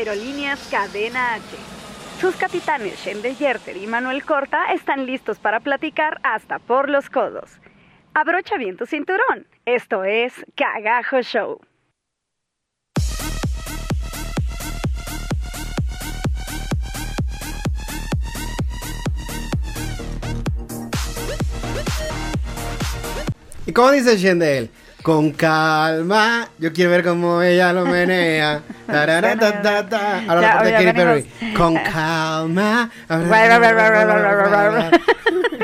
Aerolíneas Cadena H. Sus capitanes Shendel Yerter y Manuel Corta están listos para platicar hasta por los codos. Abrocha bien tu cinturón. Esto es Cagajo Show. ¿Y cómo dice Shendel? Con calma, yo quiero ver cómo ella lo menea. Ahora Ya, la parte de Katy Perry. Con calma.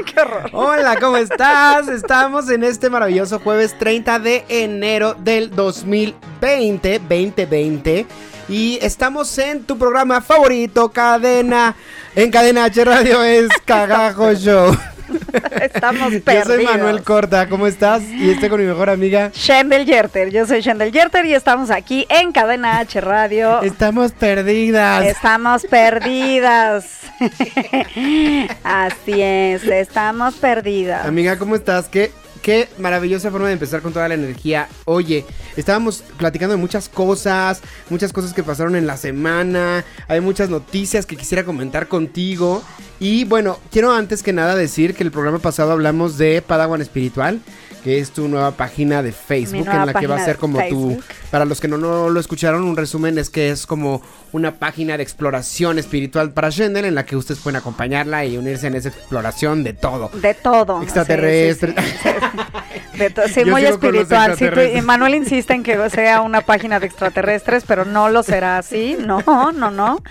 Qué horror. Hola, ¿cómo estás? Estamos en este maravilloso jueves 30 de enero del 2020, 2020. Y estamos en tu programa favorito, Cadena. En Cadena H Radio es Cagajo Show. Estamos Yo perdidos. soy Manuel Corta, ¿cómo estás? Y estoy con mi mejor amiga. Shendel Yerter. Yo soy Shendel Yerter y estamos aquí en Cadena H Radio. Estamos perdidas. Estamos perdidas. Así es, estamos perdidas. Amiga, ¿cómo estás? Qué, qué maravillosa forma de empezar con toda la energía. Oye, estábamos platicando de muchas cosas, muchas cosas que pasaron en la semana. Hay muchas noticias que quisiera comentar contigo. Y bueno, quiero antes que nada decir que el programa pasado hablamos de Padawan Espiritual, que es tu nueva página de Facebook, en la que va a ser como tu... Para los que no, no lo escucharon, un resumen es que es como una página de exploración espiritual para Shendel, en la que ustedes pueden acompañarla y unirse en esa exploración de todo. De todo. Extraterrestre. Sí, sí, sí. De to- sí, Yo muy espiritual. Tú- y Manuel insiste en que sea una página de extraterrestres, pero no lo será así. No, no, no.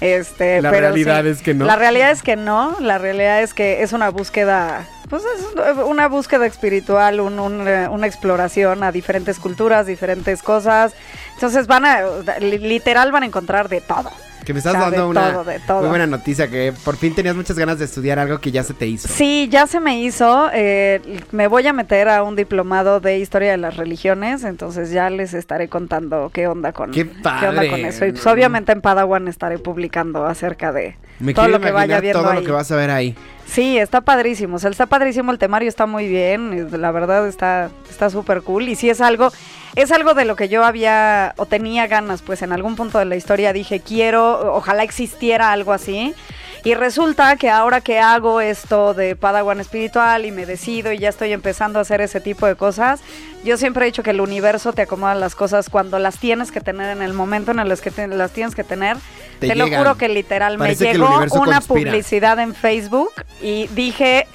Este, La pero realidad es que no. La realidad es que no. La realidad es que es una búsqueda. Pues es una búsqueda espiritual, un- un, eh, una exploración a diferentes culturas, diferentes cosas. Entonces van a, li- literal van a encontrar de todo. Que me estás O sea, dando de una todo, de todo. muy buena noticia, que por fin tenías muchas ganas de estudiar algo que ya se te hizo. Sí, ya se me hizo. eh, me voy a meter a un diplomado de historia de las religiones, entonces ya les estaré contando qué onda con, Qué onda padre. con eso. Y pues obviamente en Padawan estaré publicando acerca de Me todo lo que vaya viendo todo ahí. lo que vas a ver ahí. Sí, está padrísimo. O sea, está padrísimo el temario, está muy bien. La verdad está está súper cool. Y sí es algo, es algo de lo que yo había o tenía ganas, pues en algún punto de la historia dije, quiero, ojalá existiera algo así. Y resulta que ahora que hago esto de Padawan espiritual y me decido y ya estoy empezando a hacer ese tipo de cosas, yo siempre he dicho que el universo te acomoda las cosas cuando las tienes que tener en el momento en el que te- las tienes que tener. Te Te, lo juro que literal Parece me llegó una conspira. publicidad en Facebook y dije,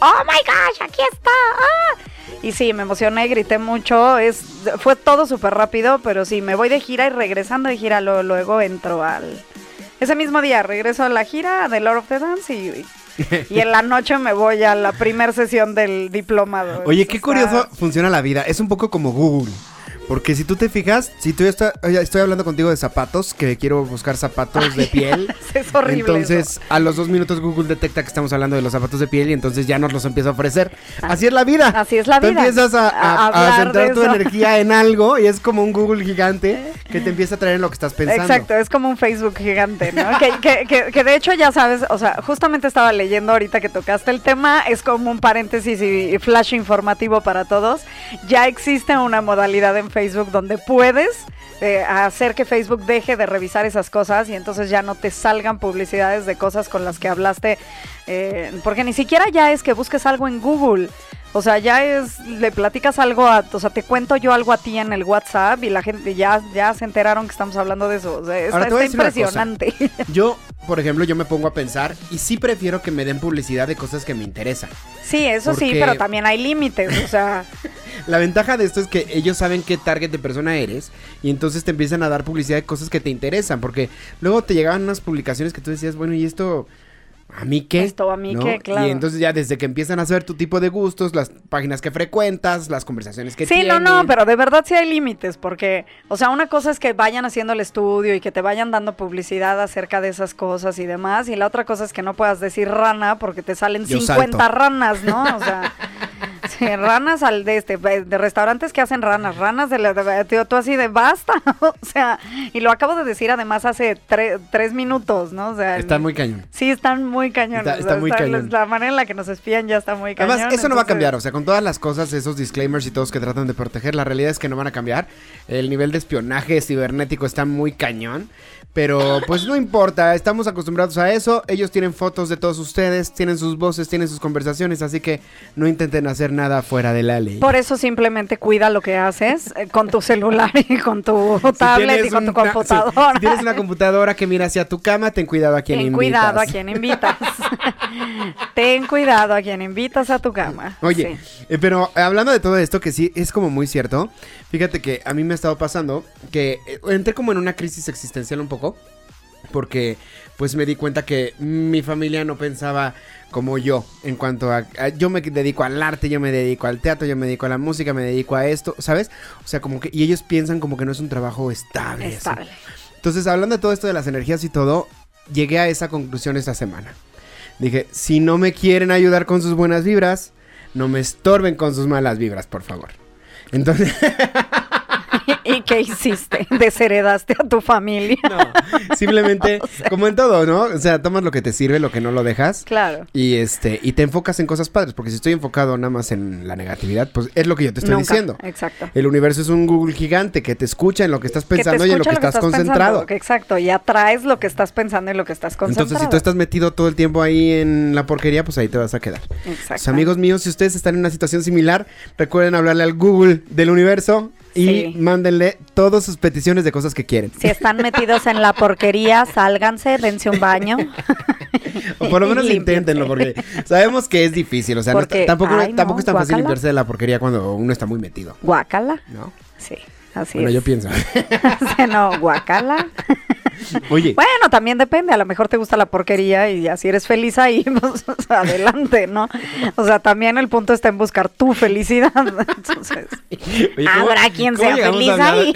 oh my gosh, aquí está. ah". Y sí, me emocioné, grité mucho, es fue todo súper rápido, pero sí, me voy de gira y regresando de gira lo- luego entro al... Ese mismo día regreso a la gira de Lord of the Dance y, y en la noche me voy a la primera sesión del diplomado. Oye, qué curioso funciona la vida. Es un poco como Google. Porque si tú te fijas, si tú ya está- oye, estoy hablando contigo de zapatos, que quiero buscar zapatos de piel. Es horrible. Entonces, eso. a los dos minutos Google detecta que estamos hablando de los zapatos de piel y entonces ya nos los empieza a ofrecer. Así es la vida. Así es la Tú vida. empiezas a, a- A a hablar centrar tu energía en algo y es como un Google gigante que te empieza a traer lo que estás pensando. Exacto, es como un Facebook gigante, ¿no? que, que, que, que de hecho ya sabes, o sea, justamente estaba leyendo ahorita que tocaste el tema, es como un paréntesis y flash informativo para todos. Ya existe una modalidad en Facebook donde puedes eh, hacer que Facebook deje de revisar esas cosas y entonces ya no te salgan publicidades de cosas con las que hablaste, eh, porque ni siquiera ya es que busques algo en Google. O sea, ya es, le platicas algo a, o sea, te cuento yo algo a ti en el WhatsApp y la gente ya, ya se enteraron que estamos hablando de eso. O sea, está, impresionante. Yo, por ejemplo, yo me pongo a pensar y sí prefiero que me den publicidad de cosas que me interesan. sí, eso sí, pero también hay límites. O sea, La ventaja de esto es que ellos saben qué target de persona eres y entonces te empiezan a dar publicidad de cosas que te interesan, porque luego te llegaban unas publicaciones que tú decías, bueno, y esto ¿A mí qué? Esto, ¿a mí ¿No? qué? Claro. Y entonces ya desde que empiezan a saber tu tipo de gustos, las páginas que frecuentas, las conversaciones que Sí, tienes. no, no, pero de verdad sí hay límites, porque, o sea, una cosa es que vayan haciendo el estudio y que te vayan dando publicidad acerca de esas cosas y demás, y la otra cosa es que no puedas decir rana porque te salen Yo 50 salto. ranas, ¿no? O sea, sí, ranas al de este, de restaurantes que hacen ranas, ranas de la, de- tío, tú así de basta, o sea, y lo acabo de decir además hace tre- tres minutos, ¿no? O sea, Está muy cañón. Sí, están muy cañones. Está- está muy cañón. La manera en la que nos espían ya está muy cañón. Además, eso no va a cambiar, o sea, con todas las cosas, esos disclaimers y todos que tratan de proteger, la realidad es que no van a cambiar. El nivel de espionaje cibernético está muy cañón, pero pues no importa, estamos acostumbrados a eso. Ellos tienen fotos de todos ustedes, tienen sus voces, tienen sus conversaciones, así que no intenten hacer nada fuera de la ley. Por eso simplemente cuida lo que haces eh, con tu celular y con tu Si tablet y con tu una- computadora. si- si tienes una computadora que mira hacia tu cama, ten cuidado a quien Ten invitas. cuidado a quien invitas. Ten cuidado a quien invitas a tu cama. Oye, Sí. eh, pero hablando de todo esto, que sí es como muy cierto, fíjate que a mí me ha estado pasando que eh, entré como en una crisis existencial un poco, porque pues me di cuenta que mi familia no pensaba como yo en cuanto a, a- yo me dedico al arte, yo me dedico al teatro, yo me dedico a la música, me dedico a esto, ¿sabes? O sea, como que y ellos piensan como que no es un trabajo estable. así. Estable. Entonces, hablando de todo esto de las energías y todo, llegué a esa conclusión esta semana. Dije, si no me quieren ayudar con sus buenas vibras, no me estorben con sus malas vibras, por favor. Entonces, ¿Y qué hiciste? ¿Desheredaste a tu familia? no, simplemente, como en todo, ¿no? O sea, tomas lo que te sirve, lo que no lo dejas. Claro. Y este, y te enfocas en cosas padres, porque si estoy enfocado nada más en la negatividad, pues es lo que yo te estoy Nunca. diciendo. Exacto. El universo es un Google gigante que te escucha en lo que estás pensando y en lo que estás, concentrado. pensando, exacto, y atraes lo que estás pensando y lo que estás concentrado. Entonces, si tú estás metido todo el tiempo ahí en la porquería, pues ahí te vas a quedar. Exacto. Pues, amigos míos, si ustedes están en una situación similar, recuerden hablarle al Google del universo y Sí. Mándenle todas sus peticiones de cosas que quieren. Si están metidos en la porquería, sálganse, dense un baño. O por lo menos inténtenlo, porque sabemos que es difícil. O sea, no tampoco, ay, no, tampoco es tan fácil limpiarse de la porquería cuando uno está muy metido, Guácala. ¿no? Sí, así bueno, es. yo pienso. No, guácala. Oye, Bueno, también depende, a lo mejor te gusta la porquería y así eres feliz ahí, pues adelante, ¿no? O sea, también el punto está en buscar tu felicidad. Entonces, oye, ¿cómo- habrá quien sea feliz hablar- ahí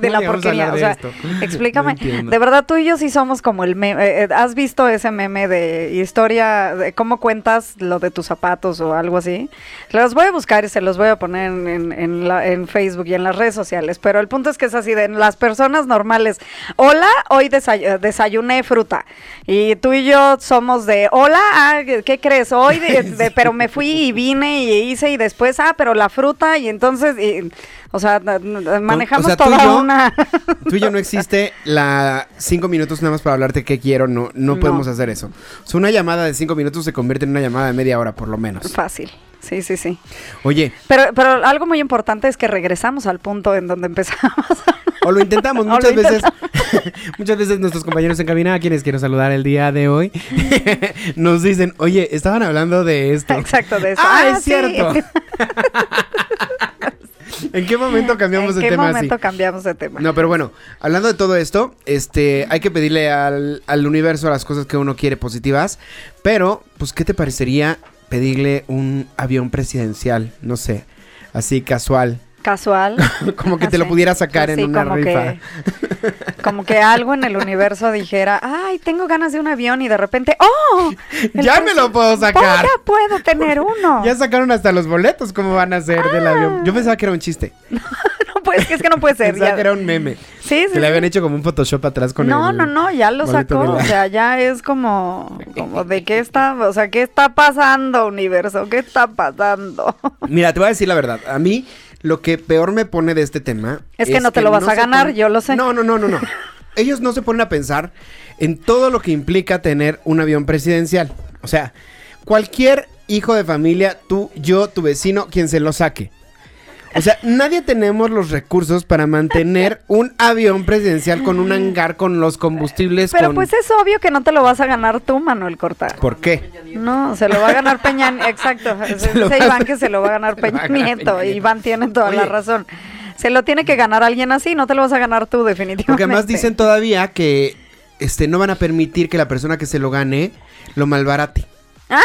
de, la porquería. hablar O de sea, esto? explícame. No de verdad, tú y yo sí somos como el meme. eh, eh, ¿Has visto ese meme de historia, de cómo cuentas lo de tus zapatos o algo así? Los voy a buscar y se los voy a poner en, en- en la- en Facebook y en las redes sociales. Pero el punto es que es así de las personas normales. Hola, hoy desay- desayuné fruta. Y tú y yo somos de, hola, ah, ¿qué crees? Hoy, de- de- pero me fui y vine y hice y después, ah, pero la fruta y entonces, y- o sea, manejamos o sea, toda yo- una... Tú y yo no existe la cinco minutos nada más para hablarte qué quiero, no, no, No. podemos hacer eso. O sea, una llamada de cinco minutos se convierte en una llamada de media hora por lo menos. Fácil. Sí, sí, sí. Oye, Pero, pero algo muy importante es que regresamos al punto en donde empezamos. o lo intentamos muchas lo veces. muchas veces nuestros compañeros en cabina, a quienes quiero saludar el día de hoy, nos dicen, oye, estaban hablando de esto. Exacto, de eso. Ah, es sí. cierto. ¿En qué momento cambiamos ¿En de qué tema momento así? cambiamos de tema? No, pero bueno, hablando de todo esto, este, hay que pedirle al, al universo las cosas que uno quiere positivas, pero, pues, ¿qué te parecería pedirle un avión presidencial? No sé, así casual, Casual. como que te lo pudiera sacar en una como rifa. Que, como que algo en el universo dijera, ay, tengo ganas de un avión y de repente, ¡oh! Ya me lo puedo sacar. Ya puedo tener uno. Ya sacaron hasta los boletos, ¿cómo van a ser del Ah. avión? Yo pensaba que era un chiste. no puede, es que no puede ser. Pensaba ya. que era un meme. Sí, sí, Que le habían hecho como un Photoshop atrás con no, el no, no, ya lo sacó. la- O sea, ya es como, como de qué está, o sea, qué está pasando, universo, qué está pasando. Mira, te voy a decir la verdad. A mí, lo que peor me pone de este tema. Es que no te lo vas a ganar, yo lo sé. No, no, no, no, no. Ellos no se ponen a pensar en todo lo que implica tener un avión presidencial. O sea, cualquier hijo de familia, tú, yo, tu vecino, quien se lo saque. O sea, nadie tenemos los recursos para mantener un avión presidencial con un hangar con los combustibles. Pero con... pues es obvio que no te lo vas a ganar tú, Manuel Cortar. ¿Por qué? No, se lo va a ganar Peña, exacto. Se lo a- Iván que se lo va a ganar Peña a ganar Nieto. Peña Nieto. Iván tiene toda la razón. Se lo tiene que ganar alguien así, no te lo vas a ganar tú definitivamente. Porque además dicen todavía que este, no van a permitir que la persona que se lo gane lo malbarate. Ah.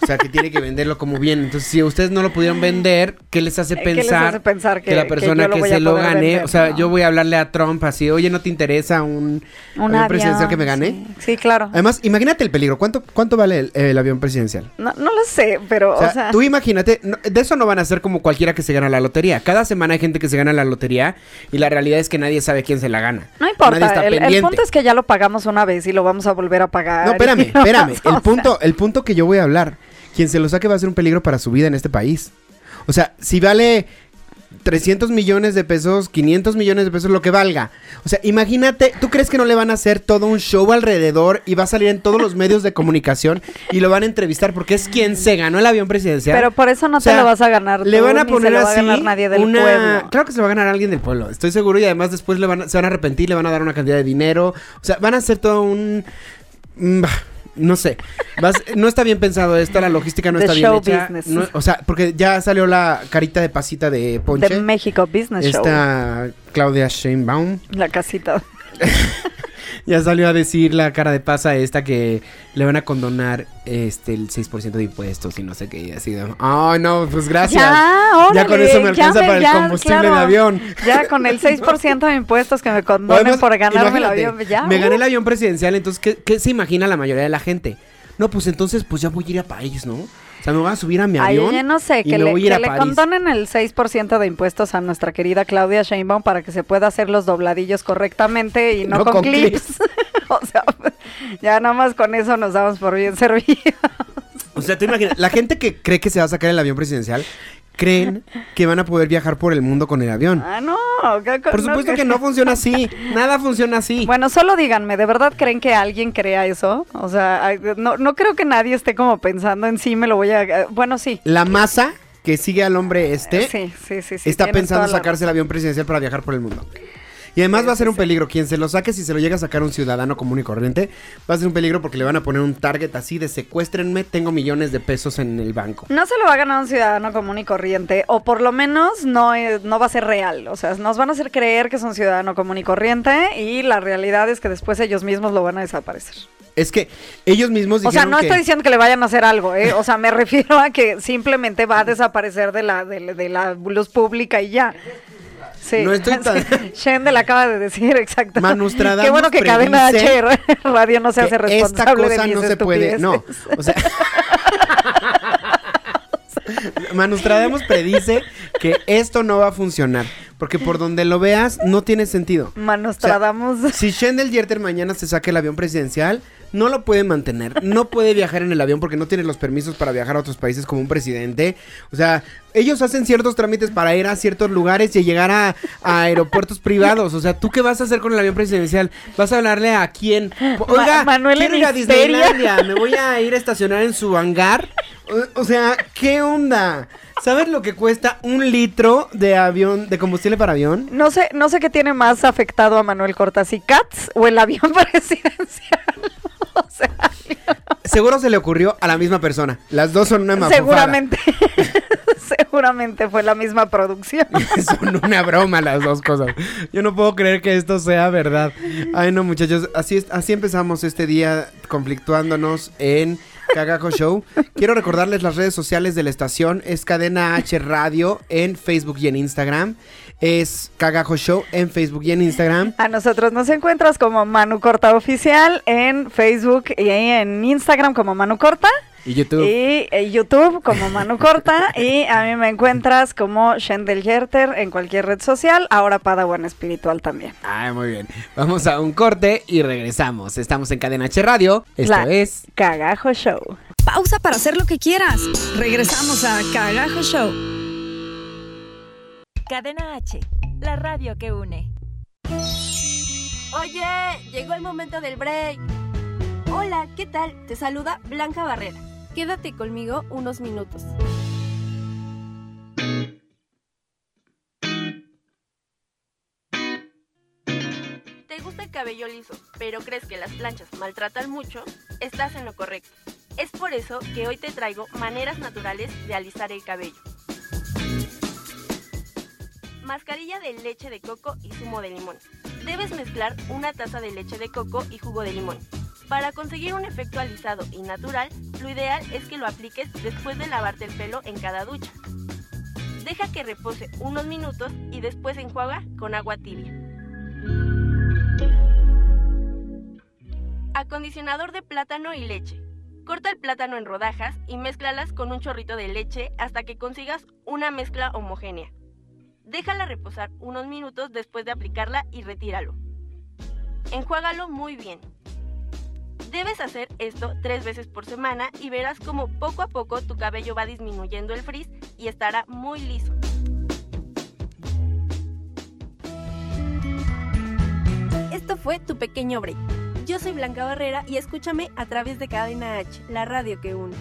O sea, que tiene que venderlo como bien. Entonces, si ustedes no lo pudieron vender, ¿qué les hace Eh, ¿qué les pensar, hace pensar que, que- la persona lo que, se lo gane? vender? O sea, No. yo voy a hablarle a Trump así, oye, ¿no te interesa un, Un avión presidencial que me gane? Sí, sí, claro. Además, imagínate el peligro. ¿Cuánto, cuánto vale el, el avión presidencial? No, no lo sé, pero, O sea, tú imagínate, no- de eso no van a ser como cualquiera que se gana la lotería. Cada semana hay gente que se gana la lotería y la realidad es que nadie sabe quién se la gana. no Nadie importa. está El, el punto es que ya lo pagamos una vez y lo vamos a volver a pagar. No, espérame, espérame. El punto, el punto que yo voy a hablar, quien se lo saque va a ser un peligro para su vida en este país. O sea, si vale 300 millones de pesos, 500 millones de pesos, lo que valga. O sea, imagínate, ¿tú crees que no le van a hacer todo un show alrededor y va a salir en todos los medios de comunicación y lo van a entrevistar porque es quien se ganó el avión presidencial? Pero por eso no O sea, te lo vas a ganar. le tú, van a ni poner se lo va así a ganar nadie del una- pueblo. Claro que se lo va a ganar alguien del pueblo, estoy seguro y además después le van a- se van a arrepentir, le van a dar una cantidad de dinero, o sea, van a hacer todo un mm, bah, no sé, Vas- no está bien pensado esto, la logística no The está bien hecha, business. no- o sea, porque ya salió la carita de pasita de Ponche, De México Business Show. esta Claudia Sheinbaum, La casita. ya salió a decir la cara de pasa esta que le van a condonar este el 6% de impuestos y no sé qué, y así de, ay no, pues gracias. Ya, órale, con eso me ya alcanza para el ya, combustible claro. de avión. Ya con el 6% de impuestos que me condonen además, por ganarme el avión. Ya, me gané uh. el avión presidencial, entonces, ¿qué, qué se imagina la mayoría de la gente? No, pues entonces, pues ya voy a ir a París, ¿no? O sea, me voy a subir a mi Ay, avión oye, no sé, y que me le, voy a ir que a le París. condonen el 6% de impuestos a nuestra querida Claudia Sheinbaum para que se pueda hacer los dobladillos correctamente y no, No con, con clips. o sea, ya nada más con eso nos damos por bien servidos. O sea, tú imaginas, la gente que cree que se va a sacar el avión presidencial, creen que van a poder viajar por el mundo con el avión. Ah, no. que- Por supuesto que no funciona así, nada funciona así. Bueno, solo díganme, ¿de verdad creen que alguien crea eso? O sea, no, no creo que nadie esté como pensando en sí, me lo voy a... eh, Bueno, sí. La masa que sigue al hombre este Sí, sí, sí. sí, está pensando sacarse el avión presidencial para viajar por el mundo. Y además va a ser un peligro. Quien se lo saque, si se lo llega a sacar un ciudadano común y corriente, va a ser un peligro porque le van a poner un target así de secuéstrenme, tengo millones de pesos en el banco. No se lo va a ganar un ciudadano común y corriente, o por lo menos no, es- no va a ser real. O sea, nos van a hacer creer que es un ciudadano común y corriente y la realidad es que después ellos mismos lo van a desaparecer. Es que ellos mismos O sea, dijeron no que- estoy diciendo que le vayan a hacer algo, ¿eh? O sea, me refiero a que simplemente va a desaparecer de la, de, de la luz pública y ya. Sí. No estoy tan- Sí, Shendel acaba de decir exacto. Manustradamus Qué bueno que Cadena H Radio no se hace que esta responsable cosa de mis no se puede. No, o sea. Manustradamus predice que esto no va a funcionar. Porque por donde lo veas, no tiene sentido. Manostradamus. Si Shendel Yerter mañana se saque el avión presidencial, no lo puede mantener. No puede viajar en el avión porque no tiene los permisos para viajar a otros países como un presidente. O sea, ellos hacen ciertos trámites para ir a ciertos lugares y llegar a, a aeropuertos privados. O sea, ¿tú qué vas a hacer con el avión presidencial? ¿Vas a hablarle a quién? Oiga, Manuel quiero ir a. Disneylandia. Me voy a ir a estacionar en su hangar. O, o sea, ¿qué onda? ¿Sabes lo que cuesta un litro de avión, de combustible para avión? No sé, no sé qué tiene más afectado a Manuel Cortas, si Cats o el avión presidencial. o sea, Seguro se le ocurrió a la misma persona. Las dos son una mafufada. seguramente, seguramente fue la misma producción. Son una broma las dos cosas. Yo no puedo creer que esto sea verdad. Ay, no, muchachos. Así, es- así empezamos este día conflictuándonos en Cagajo Show. Quiero recordarles las redes sociales de la estación. Es Cadena H Radio en Facebook y en Instagram. Es Cagajo Show en Facebook y en Instagram. A nosotros nos encuentras como Manu Corta Oficial en Facebook y en Instagram como Manu Corta Y YouTube. y en YouTube como Manu Corta y a mí me encuentras como Shendel Yerter en cualquier red social, ahora Padawan Espiritual también. Ay, muy bien. Vamos a un corte y regresamos. Estamos en Cadena H Radio. Esto La es Cagajo Show. Pausa para hacer lo que quieras. Regresamos a Cagajo Show. Cadena H, la radio que une. Oye, llegó el momento del break. Hola, ¿qué tal? Te saluda Blanca Barrera. Quédate conmigo unos minutos. ¿Te gusta el cabello liso, pero crees que las planchas maltratan mucho? Estás en lo correcto. Es por eso que hoy te traigo maneras naturales de alisar el cabello. Mascarilla de leche de coco y zumo de limón. debes mezclar una taza de leche de coco y jugo de limón. Para conseguir un efecto alisado y natural, lo ideal es que lo apliques después de lavarte el pelo en cada ducha. Deja que repose unos minutos y después enjuaga con agua tibia. Acondicionador de plátano y leche. Corta el plátano en rodajas y mézclalas con un chorrito de leche hasta que consigas una mezcla homogénea. Déjala reposar unos minutos después de aplicarla y retíralo. Enjuágalo muy bien. Debes hacer esto tres veces por semana y verás como poco a poco tu cabello va disminuyendo el frizz y estará muy liso. Esto fue tu pequeño break. Yo soy Blanca Barrera y escúchame a través de Cadena H, la radio que une.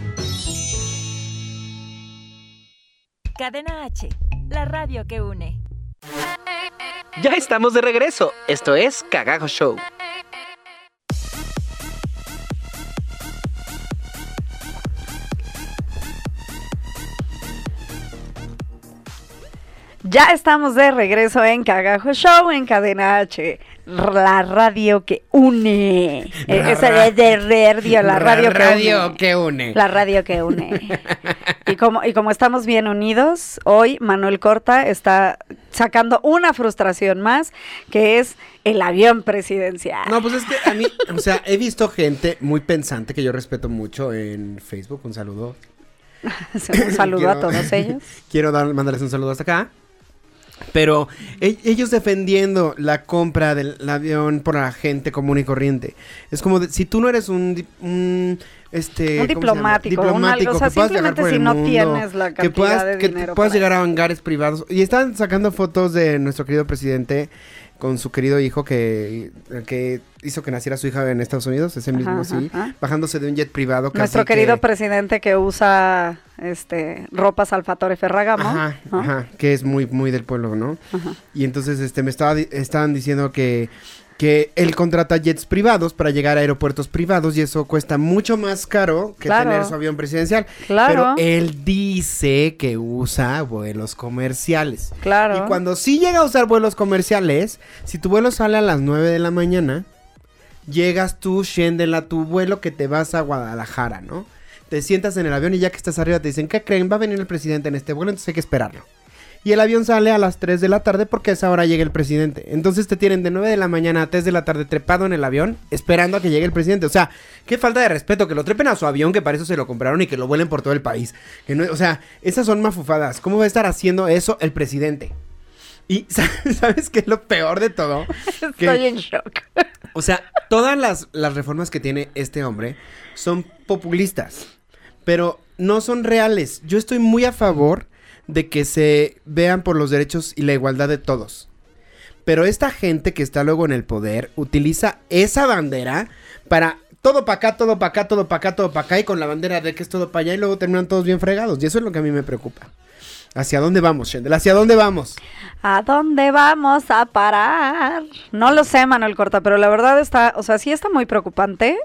Cadena H, la radio que une. Ya estamos de regreso. Esto es Cagajo Show. Ya estamos de regreso en Cagajo Show en Cadena H, la radio que une. Eh, esa de, de radio, la radio, que radio une. que une. La radio que une. y, como, y como estamos bien unidos, hoy Manuel Corta está sacando una frustración más, que es el avión presidencial. No, pues es que a mí, o sea, he visto gente muy pensante que yo respeto mucho en Facebook. Un saludo. Un saludo a todos ellos. Quiero dar, mandarles un saludo hasta acá. Pero e- ellos defendiendo la compra del avión por la gente común y corriente. Es como de- si tú no eres un, un, este Un ¿cómo se llama? diplomático, un o sea, que puedas viajar simplemente por si el no mundo, tienes la que cantidad puedas, de que dinero puedas para llegar a hangares privados y están sacando fotos de nuestro querido presidente con su querido hijo que, que hizo que naciera su hija en Estados Unidos, ese mismo Ajá, sí, ajá. bajándose de un jet privado. casi Nuestro que- querido presidente que usa este ropas Alfatore Ferragamo. Ajá, ¿no? ajá, que es muy, muy del pueblo, ¿no? Ajá. Y entonces este me estaba estaban diciendo que, que él contrata jets privados para llegar a aeropuertos privados y eso cuesta mucho más caro que Claro. tener su avión presidencial. Claro. Pero él dice que usa vuelos comerciales. Claro. Y cuando sí llega a usar vuelos comerciales, si tu vuelo sale a las 9 de la mañana, llegas tú, Shendel, a tu vuelo que te vas a Guadalajara, ¿no? Te sientas en el avión y ya que estás arriba te dicen, ¿qué creen? Va a venir el presidente en este vuelo, entonces hay que esperarlo. Y el avión sale a las 3 de la tarde porque a esa hora llega el presidente. Entonces te tienen de 9 de la mañana a 3 de la tarde trepado en el avión esperando a que llegue el presidente. O sea, qué falta de respeto que lo trepen a su avión, que para eso se lo compraron y que lo vuelen por todo el país. Que no, o sea, esas son mafufadas. ¿Cómo va a estar haciendo eso el presidente? Y ¿sabes qué es lo peor de todo? Que- Estoy en shock. o sea, todas las, las reformas que tiene este hombre son populistas, pero no son reales. Yo estoy muy a favor de que se vean por los derechos y la igualdad de todos. Pero esta gente que está luego en el poder utiliza esa bandera para todo para acá, todo para acá, todo para acá, todo para acá y con la bandera de que es todo para allá y luego terminan todos bien fregados. Y eso es lo que a mí me preocupa. ¿Hacia dónde vamos, Shendel? ¿Hacia dónde vamos? ¿A dónde vamos a parar? No lo sé, Manuel Corta, pero la verdad está, o sea, sí está muy preocupante.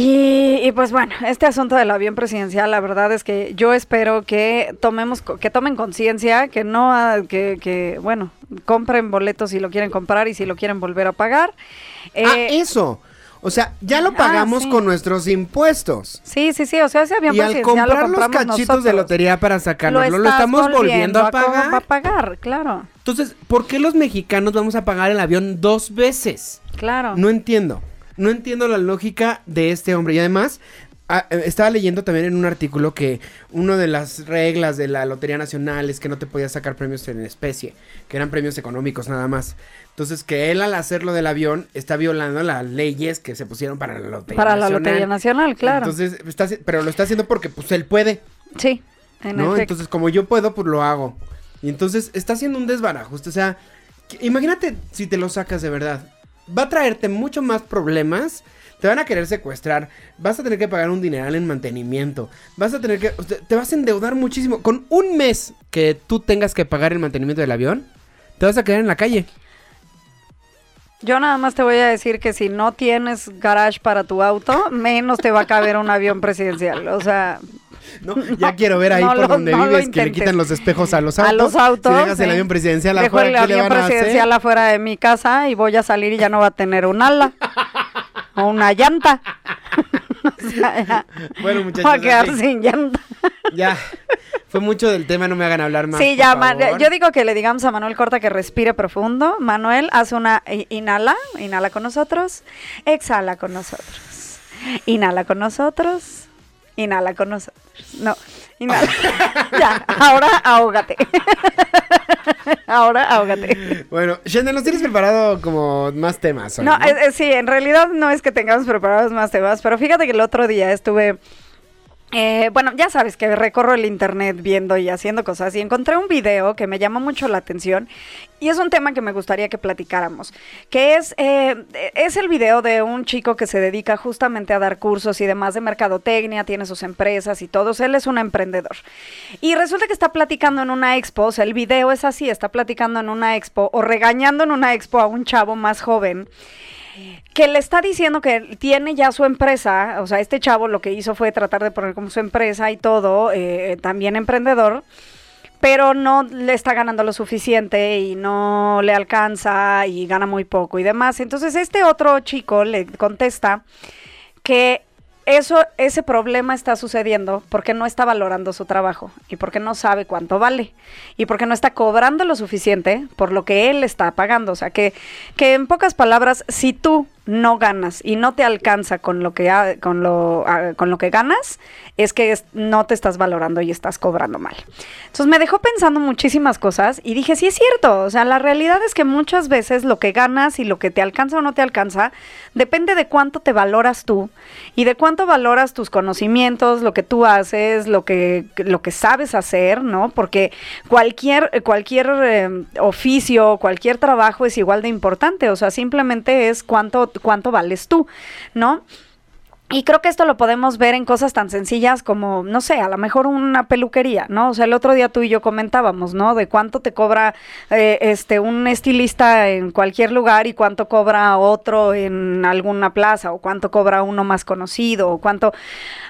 Y, y, pues bueno, este asunto del avión presidencial, la verdad es que yo espero que tomemos, que tomen conciencia, que no, ah, que, que, bueno, compren boletos si lo quieren comprar y si lo quieren volver a pagar. ah, Eh, eso. O sea, ya lo ah, pagamos sí. con nuestros impuestos. sí, sí, sí, o sea, ese avión Y al presidencial lo comprar los cachitos de lotería para sacarlo, lo, estás estamos volviendo a pagar. a pagar, claro, Entonces, ¿por qué los mexicanos vamos a pagar el avión dos veces? claro. No entiendo. No entiendo la lógica de este hombre. Y además, ah, eh, estaba leyendo también en un artículo que una de las reglas de la Lotería Nacional es que no te podías sacar premios en especie, que eran premios económicos nada más. Entonces, que él al hacerlo del avión está violando las leyes que se pusieron para la Lotería Para la Nacional. Lotería Nacional, claro. Entonces, está pero lo está haciendo porque pues él puede. sí, en ¿no? Entonces, como yo puedo, pues lo hago. Y entonces está haciendo un desbarajuste. O sea, que- imagínate si te lo sacas de verdad. Va a traerte mucho más problemas. Te van a querer secuestrar. Vas a tener que pagar un dineral en mantenimiento. Vas a tener que. te vas a endeudar muchísimo. Con un mes que tú tengas que pagar el mantenimiento del avión, te vas a quedar en la calle. Yo nada más te voy a decir que si no tienes garage para tu auto, menos te va a caber un avión presidencial. O sea, No, ya quiero ver ahí No por lo- donde no vives que le quitan los espejos a los A autos. los autos, Si dejas el sí. avión presidencial Dejo afuera, el ¿qué le avión a presidencial afuera de mi casa y voy a salir y ya no va a tener un ala. o una llanta. O sea, ya. Bueno, muchachos, Va a quedar así. sin llanta. Ya, fue mucho del tema, no me hagan hablar más. Sí, ya, yo digo que le digamos a Manuel Corta que respire profundo. Manuel, haz una inhala, inhala con nosotros, exhala con nosotros. Inhala con nosotros, inhala con nosotros. No, inhala. ya, ahora ahógate. ahora ahógate. Bueno, Shendel, ¿nos tienes preparado como más temas hoy, No, no? eh, eh, sí, en realidad no es que tengamos preparados más temas, pero fíjate que el otro día estuve, eh, bueno, ya sabes que recorro el internet viendo y haciendo cosas y encontré un video que me llamó mucho la atención y es un tema que me gustaría que platicáramos, que es, eh, es el video de un chico que se dedica justamente a dar cursos y demás de mercadotecnia, tiene sus empresas y todos, él es un emprendedor. Y resulta que está platicando en una expo, o sea, el video es así, está platicando en una expo o regañando en una expo a un chavo más joven que le está diciendo que tiene ya su empresa, o sea, este chavo lo que hizo fue tratar de poner como su empresa y todo, eh, también emprendedor, pero no le está ganando lo suficiente y no le alcanza y gana muy poco y demás. Entonces este otro chico le contesta que eso, ese problema está sucediendo porque no está valorando su trabajo y porque no sabe cuánto vale y porque no está cobrando lo suficiente por lo que él está pagando. O sea, que, que en pocas palabras, si tú no ganas y no te alcanza con lo que, con lo, ah, con lo que ganas, es que no te estás valorando y estás cobrando mal. Entonces me dejó pensando muchísimas cosas y dije, sí es cierto, o sea, la realidad es que muchas veces lo que ganas y lo que te alcanza o no te alcanza depende de cuánto te valoras tú y de cuánto valoras tus conocimientos, lo que tú haces, lo que, lo que sabes hacer, ¿no? Porque cualquier, cualquier eh, oficio, cualquier trabajo es igual de importante, o sea, simplemente es cuánto, cuánto vales tú, ¿no? Y creo que esto lo podemos ver en cosas tan sencillas como, no sé, a lo mejor una peluquería, ¿no? O sea, el otro día tú y yo comentábamos, ¿no? De cuánto te cobra eh, este un estilista en cualquier lugar y cuánto cobra otro en alguna plaza o cuánto cobra uno más conocido o cuánto,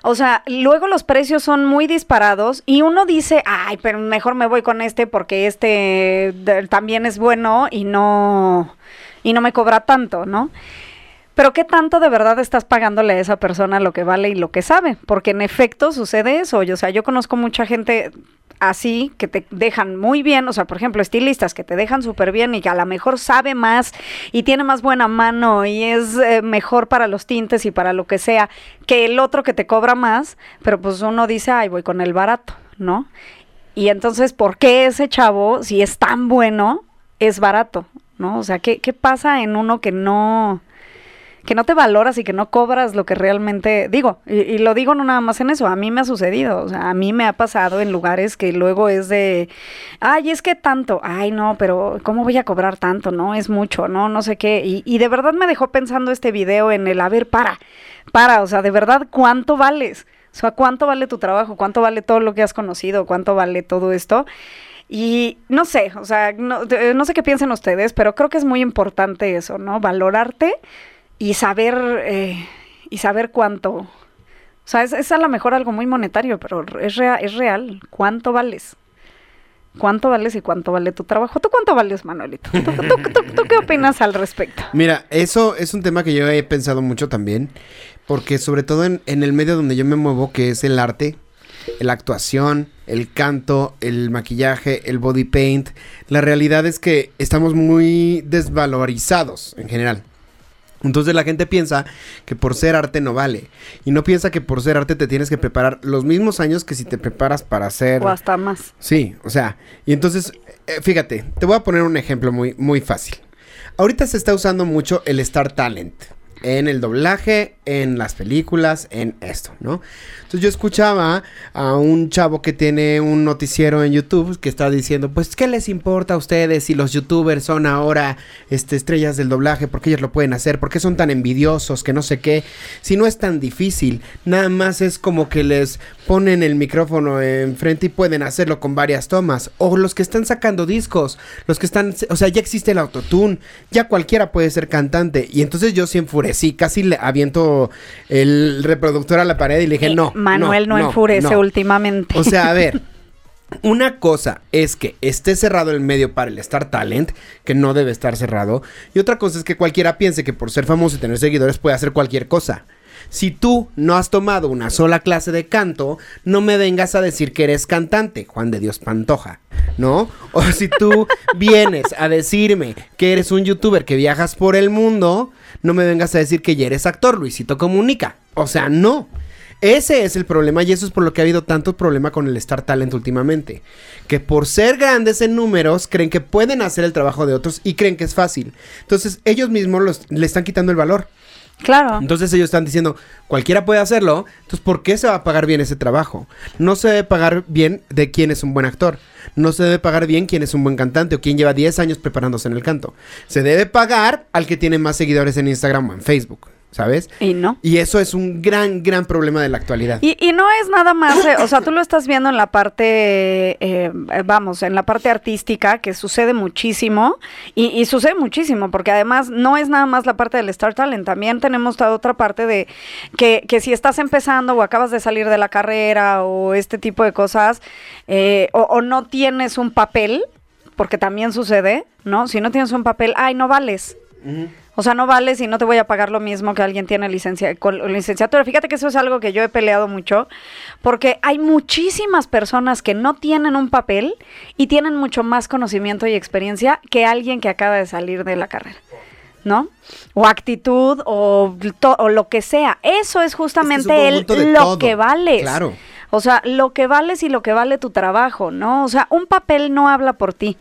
o sea, luego los precios son muy disparados y uno dice, ay, pero mejor me voy con este porque este de- también es bueno y no y no me cobra tanto, ¿no? Pero ¿qué tanto de verdad estás pagándole a esa persona lo que vale y lo que sabe? Porque en efecto sucede eso. O sea, yo conozco mucha gente así que te dejan muy bien, o sea, por ejemplo, estilistas que te dejan súper bien y que a lo mejor sabe más y tiene más buena mano y es eh, mejor para los tintes y para lo que sea que el otro que te cobra más, pero pues uno dice, ay, voy con el barato, ¿no? Y entonces, ¿por qué ese chavo, si es tan bueno, es barato? ¿No? O sea, ¿qué, qué pasa en uno que no que no te valoras y que no cobras lo que realmente digo, y, lo digo no nada más en eso, a mí me ha sucedido, o sea, a mí me ha pasado en lugares que luego es de, ay, es que tanto, ay, no, pero ¿cómo voy a cobrar tanto? No, es mucho, no, no sé qué, y, de verdad me dejó pensando este video en el, a ver, para, para, o sea, de verdad, ¿cuánto vales? O sea, ¿cuánto vale tu trabajo? ¿Cuánto vale todo lo que has conocido? ¿Cuánto vale todo esto? Y no sé, o sea, no, de- no sé qué piensen ustedes, pero creo que es muy importante eso, ¿no? Valorarte y saber eh, y saber cuánto. O sea, es, es a lo mejor algo muy monetario, pero es, rea- es real. ¿Cuánto vales? ¿Cuánto vales y cuánto vale tu trabajo? ¿Tú cuánto vales, Manuelito? ¿Tú, tú- tú- tú qué opinas al respecto? Mira, eso es un tema que yo he pensado mucho también, porque sobre todo en, en el medio donde yo me muevo, que es el arte, la actuación, el canto, el maquillaje, el body paint, la realidad es que estamos muy desvalorizados en general. Entonces la gente piensa que por ser arte no vale. Y no piensa que por ser arte te tienes que preparar los mismos años que si te preparas para ser... O hasta más. Sí, o sea, y entonces, eh, fíjate, te voy a poner un ejemplo muy, muy fácil. Ahorita se está usando mucho el Star Talent. En el doblaje, en las películas, en esto, ¿no? Entonces yo escuchaba a un chavo que tiene un noticiero en YouTube que está diciendo, pues, ¿qué les importa a ustedes si los youtubers son ahora este, estrellas del doblaje? porque ellos lo pueden hacer? ¿Por qué son tan envidiosos? Que no sé qué. Si no es tan difícil, nada más es como que les ponen el micrófono enfrente y pueden hacerlo con varias tomas. O los que están sacando discos, los que están, o sea, ya existe el autotune, ya cualquiera puede ser cantante. Y entonces yo sí enfurecí, casi le aviento el reproductor a la pared y le dije, Eh, no. Manuel no, enfurece no". últimamente. O sea, a ver. Una cosa es que esté cerrado el medio para el Star Talent, que no debe estar cerrado. Y otra cosa es que cualquiera piense que por ser famoso y tener seguidores puede hacer cualquier cosa. Si tú no has tomado una sola clase de canto, no me vengas a decir que eres cantante, Juan de Dios Pantoja, ¿no? O si tú vienes a decirme que eres un youtuber que viajas por el mundo, no me vengas a decir que ya eres actor, Luisito Comunica. O sea, no. Ese es el problema y eso es por lo que ha habido tanto problema con el Star Talent últimamente. Que por ser grandes en números creen que pueden hacer el trabajo de otros y creen que es fácil. Entonces ellos mismos los- le están quitando el valor. Claro. Entonces ellos están diciendo, cualquiera puede hacerlo, entonces ¿por qué se va a pagar bien ese trabajo? No se debe pagar bien de quién es un buen actor. No se debe pagar bien quién es un buen cantante o quién lleva 10 años preparándose en el canto. Se debe pagar al que tiene más seguidores en Instagram o en Facebook, ¿sabes? Y no. Y eso es un gran, gran problema de la actualidad. Y, y no es nada más, eh, o sea, tú lo estás viendo en la parte, eh, vamos, en la parte artística, que sucede muchísimo, y, y sucede muchísimo, porque además no es nada más la parte del Star Talent, también tenemos toda otra parte de que, que si estás empezando o acabas de salir de la carrera o este tipo de cosas, eh, o, o no tienes un papel, porque también sucede, ¿no? Si no tienes un papel, ay, no vales. O sea, no vales y no te voy a pagar lo mismo que alguien tiene licencia, con licenciatura. Fíjate que eso es algo que yo he peleado mucho, porque hay muchísimas personas que no tienen un papel y tienen mucho más conocimiento y experiencia que alguien que acaba de salir de la carrera. ¿No? O actitud o, o lo que sea. Eso es justamente el- lo todo. que vales. Claro. O sea, lo que vales y lo que vale tu trabajo, ¿no? O sea, un papel no habla por ti.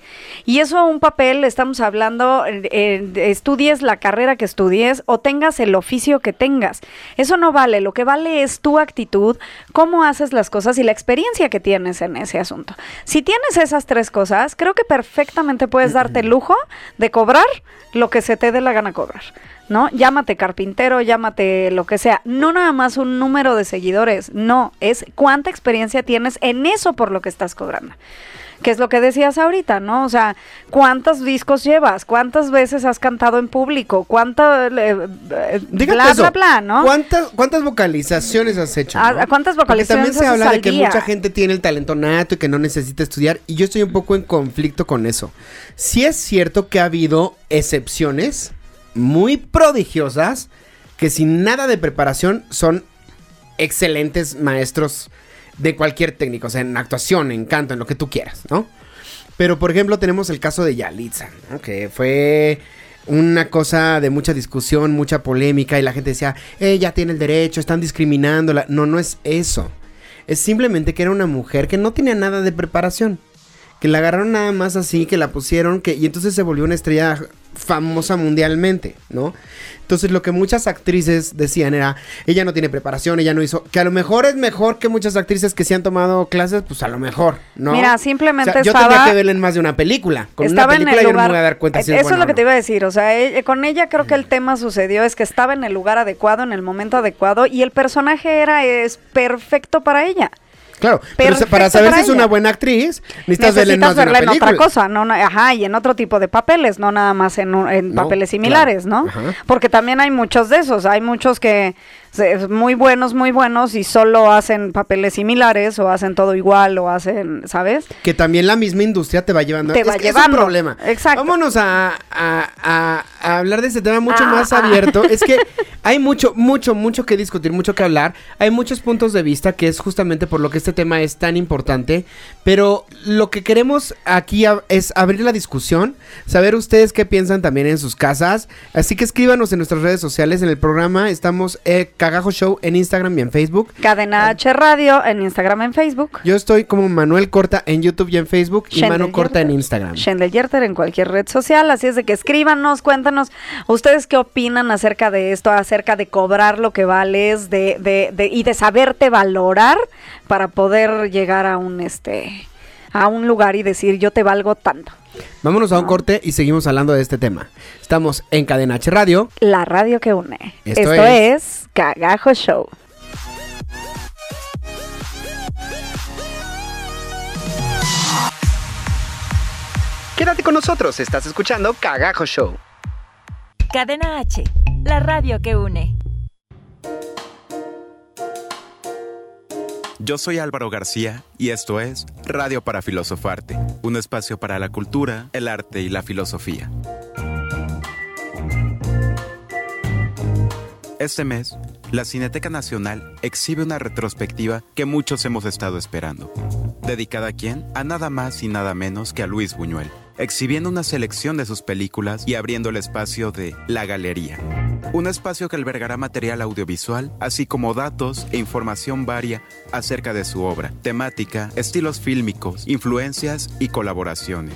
Y eso, un papel, estamos hablando, eh, estudies la carrera que estudies o tengas el oficio que tengas. Eso no vale. Lo que vale es tu actitud, cómo haces las cosas y la experiencia que tienes en ese asunto. Si tienes esas tres cosas, creo que perfectamente puedes darte el lujo de cobrar lo que se te dé la gana cobrar. ¿No? Llámate carpintero, llámate lo que sea. No nada más un número de seguidores, no, es cuánta experiencia tienes en eso por lo que estás cobrando. Que es lo que decías ahorita, ¿no? O sea, ¿cuántos discos llevas? ¿Cuántas veces has cantado en público? ¿Cuánta... eh, bla, eso. bla, bla, ¿no? ¿Cuántas, ¿Cuántas vocalizaciones has hecho? ¿A- no? a cuántas Porque vocalizaciones también se habla de que día? mucha gente tiene el talento nato y que no necesita estudiar. Y yo estoy un poco en conflicto con eso. Sí es cierto que ha habido excepciones muy prodigiosas que sin nada de preparación son excelentes maestros de cualquier técnico, o sea, en actuación, en canto, en lo que tú quieras, ¿no? Pero, por ejemplo, tenemos el caso de Yalitza, que fue una cosa de mucha discusión, mucha polémica, y la gente decía, ella tiene el derecho, están discriminándola. No, no es eso. Es simplemente que era una mujer que no tenía nada de preparación. Que la agarraron nada más así, que la pusieron, que, y entonces se volvió una estrella famosa mundialmente, ¿no? Entonces lo que muchas actrices decían era, ella no tiene preparación, ella no hizo, que a lo mejor es mejor que muchas actrices que sí han tomado clases, pues a lo mejor, ¿no? Mira, simplemente O sea, yo estaba- tendría que verla en más de una película. Con estaba una en película el yo lugar. no me voy a dar cuenta si Eso es es lo que te iba a decir. O sea, ella- con ella creo que el tema sucedió es que estaba en el lugar adecuado, en el momento adecuado, y el personaje era es perfecto para ella. Claro, pero para saber si es una buena actriz, necesitas verla en Necesitas más de una verla en otra cosa, no, no, ajá, y en otro tipo de papeles, no nada más en, en No, papeles similares, claro, ¿no? ajá. Porque también hay muchos de esos, hay muchos que muy buenos, muy buenos y solo hacen papeles similares o hacen todo igual o hacen, ¿sabes? Que también la misma industria te va llevando. Te es, va es llevando. un problema. Exacto. Vámonos a, a- a- a hablar de este tema mucho Ah, más ah. abierto. Es que hay mucho, mucho, mucho que discutir, mucho que hablar. Hay muchos puntos de vista que es justamente por lo que este tema es tan importante. Pero lo que queremos aquí es abrir la discusión, saber ustedes qué piensan también en sus casas. Así que escríbanos en nuestras redes sociales. En el programa estamos eh, Cagajo Show en Instagram y en Facebook. Cadena H Radio en Instagram, en Facebook. Yo estoy como Manuel Corta en YouTube y en Facebook y Manu Corta en. Instagram. Shendel Yerter en cualquier red social, así es de que escríbanos, cuéntanos ustedes qué opinan acerca de esto, acerca de cobrar lo que vales de, de, de- y de saberte valorar para poder llegar a un este a un lugar y decir yo te valgo tanto. Vámonos a un corte y seguimos hablando de este tema. Estamos en Cadena H Radio. La radio que une. Esto Esto, es- es Cagajo Show. Quédate con nosotros, estás escuchando Cagajo Show. Cadena H, la radio que une. Yo soy Álvaro García y esto es Radio para Filosofarte, un espacio para la cultura, el arte y la filosofía. Este mes, la Cineteca Nacional exhibe una retrospectiva que muchos hemos estado esperando. ¿Dedicada a quién? A nada más y nada menos que a Luis Buñuel, exhibiendo una selección de sus películas y abriendo el espacio de La Galería. Un espacio que albergará material audiovisual, así como datos e información varia acerca de su obra, temática, estilos fílmicos, influencias y colaboraciones.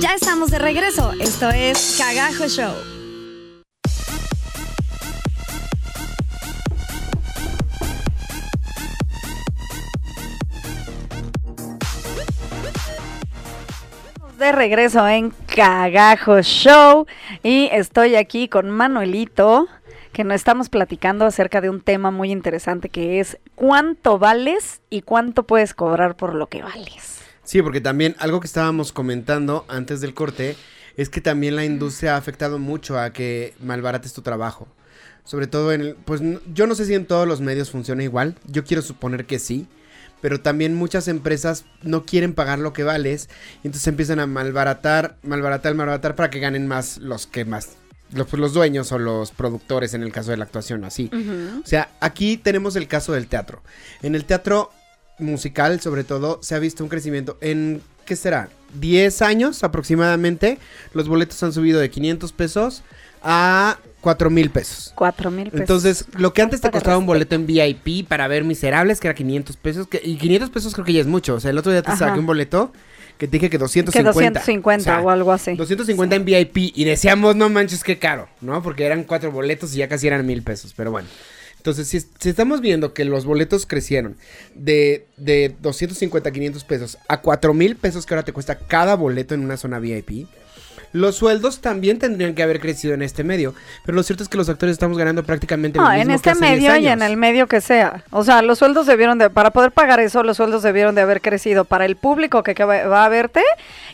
Ya estamos de regreso. Esto es Cagajo Show. de regreso en Cagajo Show y estoy aquí con Manuelito que nos estamos platicando acerca de un tema muy interesante que es cuánto vales y cuánto puedes cobrar por lo que vales. Sí, porque también algo que estábamos comentando antes del corte es que también la industria ha afectado mucho a que malbarates tu trabajo. Sobre todo en el, pues yo no sé si en todos los medios funciona igual, yo quiero suponer que sí, pero también muchas empresas no quieren pagar lo que vales y entonces empiezan a malbaratar, malbaratar, malbaratar para que ganen más los que más los, pues, los dueños o los productores en el caso de la actuación, así. O sea, aquí tenemos el caso del teatro. En el teatro musical, sobre todo, se ha visto un crecimiento en, ¿qué será? 10 años aproximadamente. Los boletos han subido de 500 pesos a 4 mil pesos. 4 mil pesos. Entonces, lo que antes te costaba un boleto en VIP para ver Miserables, que era 500 pesos, que, y 500 pesos creo que ya es mucho. O sea, el otro día te Ajá. saqué un boleto que te dije que 250. que 250 o, algo así. 250 en VIP y decíamos, no manches, qué caro, ¿no? Porque eran cuatro boletos y ya casi eran mil pesos, pero bueno. Entonces, si, estamos viendo que los boletos crecieron de, de 250 a 500 pesos a 4 mil pesos que ahora te cuesta cada boleto en una zona VIP, los sueldos también tendrían que haber crecido en este medio. Pero lo cierto es que los actores estamos ganando prácticamente lo No, mismo en que este hace 10 medio y en el medio que sea. O sea, los sueldos debieron de, para poder pagar eso, los sueldos debieron de haber crecido para el público que, que va a verte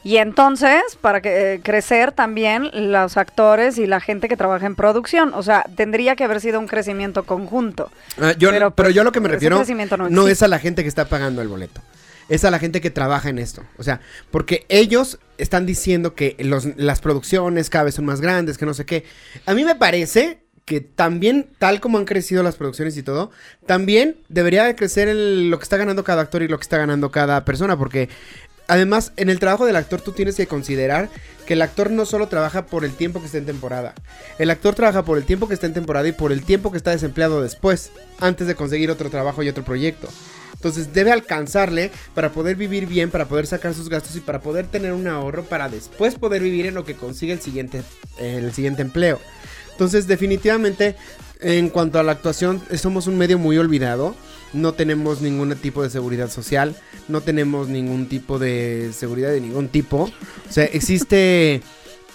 y entonces para que eh, crecer también los actores y la gente que trabaja en producción. O sea, tendría que haber sido un crecimiento conjunto. Ah, yo- Pero, pero, pues, yo lo que me ese refiero no es a la gente que está pagando el boleto. Es a la gente que trabaja en esto. O sea, porque ellos están diciendo que los- las producciones cada vez son más grandes, que no sé qué. A mí me parece que también, tal como han crecido las producciones y todo, también debería de crecer el- lo que está ganando cada actor y lo que está ganando cada persona, porque además en el trabajo del actor tú tienes que considerar que el actor no solo trabaja por el tiempo que está en temporada, el actor trabaja por el tiempo que está en temporada y por el tiempo que está desempleado después, antes de conseguir otro trabajo y otro proyecto. Entonces debe alcanzarle para poder vivir bien, para poder sacar sus gastos y para poder tener un ahorro para después poder vivir en lo que consigue el siguiente, el siguiente empleo. Entonces definitivamente en cuanto a la actuación somos un medio muy olvidado. No tenemos ningún tipo de seguridad social, no tenemos ningún tipo de seguridad de ningún tipo. O sea, existe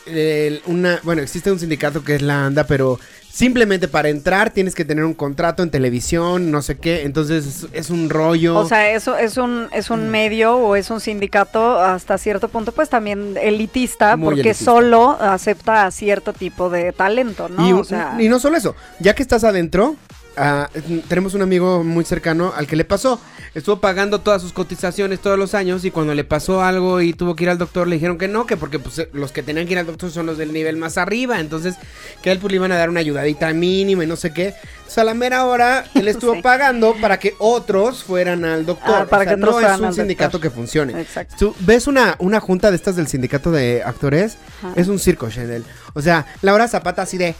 una, bueno, existe un sindicato que es la ANDA, pero simplemente para entrar tienes que tener un contrato en televisión, no sé qué, entonces es, es un rollo. O sea, eso es un es Mm. un medio o es un sindicato hasta cierto punto pues también elitista Muy porque elitista. solo acepta a cierto tipo de talento, ¿no? y, o sea, y no solo eso, ya que estás adentro, ah, tenemos un amigo muy cercano al que le pasó. Estuvo pagando todas sus cotizaciones todos los años y cuando le pasó algo y tuvo que ir al doctor le dijeron que no, que porque pues, los que tenían que ir al doctor son los del nivel más arriba. Entonces que él pues le iban a dar una ayudadita mínima y no sé qué. Sea, a la mera hora él estuvo Sí. pagando para que otros fueran al doctor. Ah, para O sea, que no es un sindicato doctor. que funcione. Exacto. Tú ves una, una junta de estas del sindicato de actores, Ajá. es un circo, Chanel. O sea, Laura Zapata así de ¡Ey!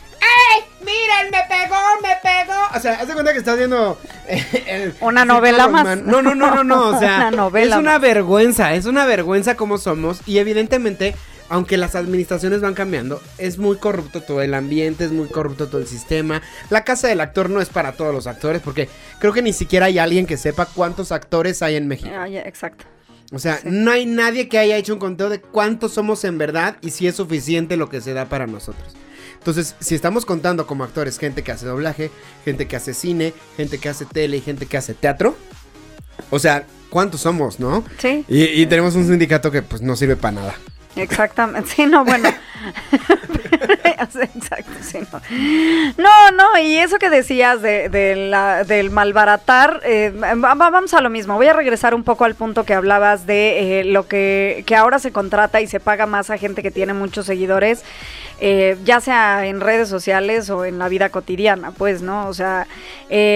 ¡Miren! ¡Me pegó! ¡Me pegó! O sea, haz de cuenta que estás viendo eh, el Una novela más. No, no, no, no, no. O sea, Una novela es una más. vergüenza, es una vergüenza como somos. Y evidentemente, aunque las administraciones van cambiando, es muy corrupto todo el ambiente, es muy corrupto todo el sistema. La casa del actor no es para todos los actores, porque creo que ni siquiera hay alguien que sepa cuántos actores hay en México. Ah, ya, exacto. O sea, Sí. no hay nadie que haya hecho un conteo de cuántos somos en verdad y si es suficiente lo que se da para nosotros. Entonces, si estamos contando como actores gente que hace doblaje, gente que hace cine, gente que hace tele y gente que hace teatro, o sea, ¿cuántos somos, no? Sí, Y, y tenemos un sindicato que pues no sirve para nada. exactamente. Sí, no, bueno. Exacto, sí, no. No, no, y eso que decías de, del malbaratar, eh, va- va- vamos a lo mismo. Voy a regresar un poco al punto que hablabas de eh, lo que, que ahora se contrata y se paga más a gente que tiene muchos seguidores, eh, ya sea en redes sociales o en la vida cotidiana, pues, ¿no? O sea,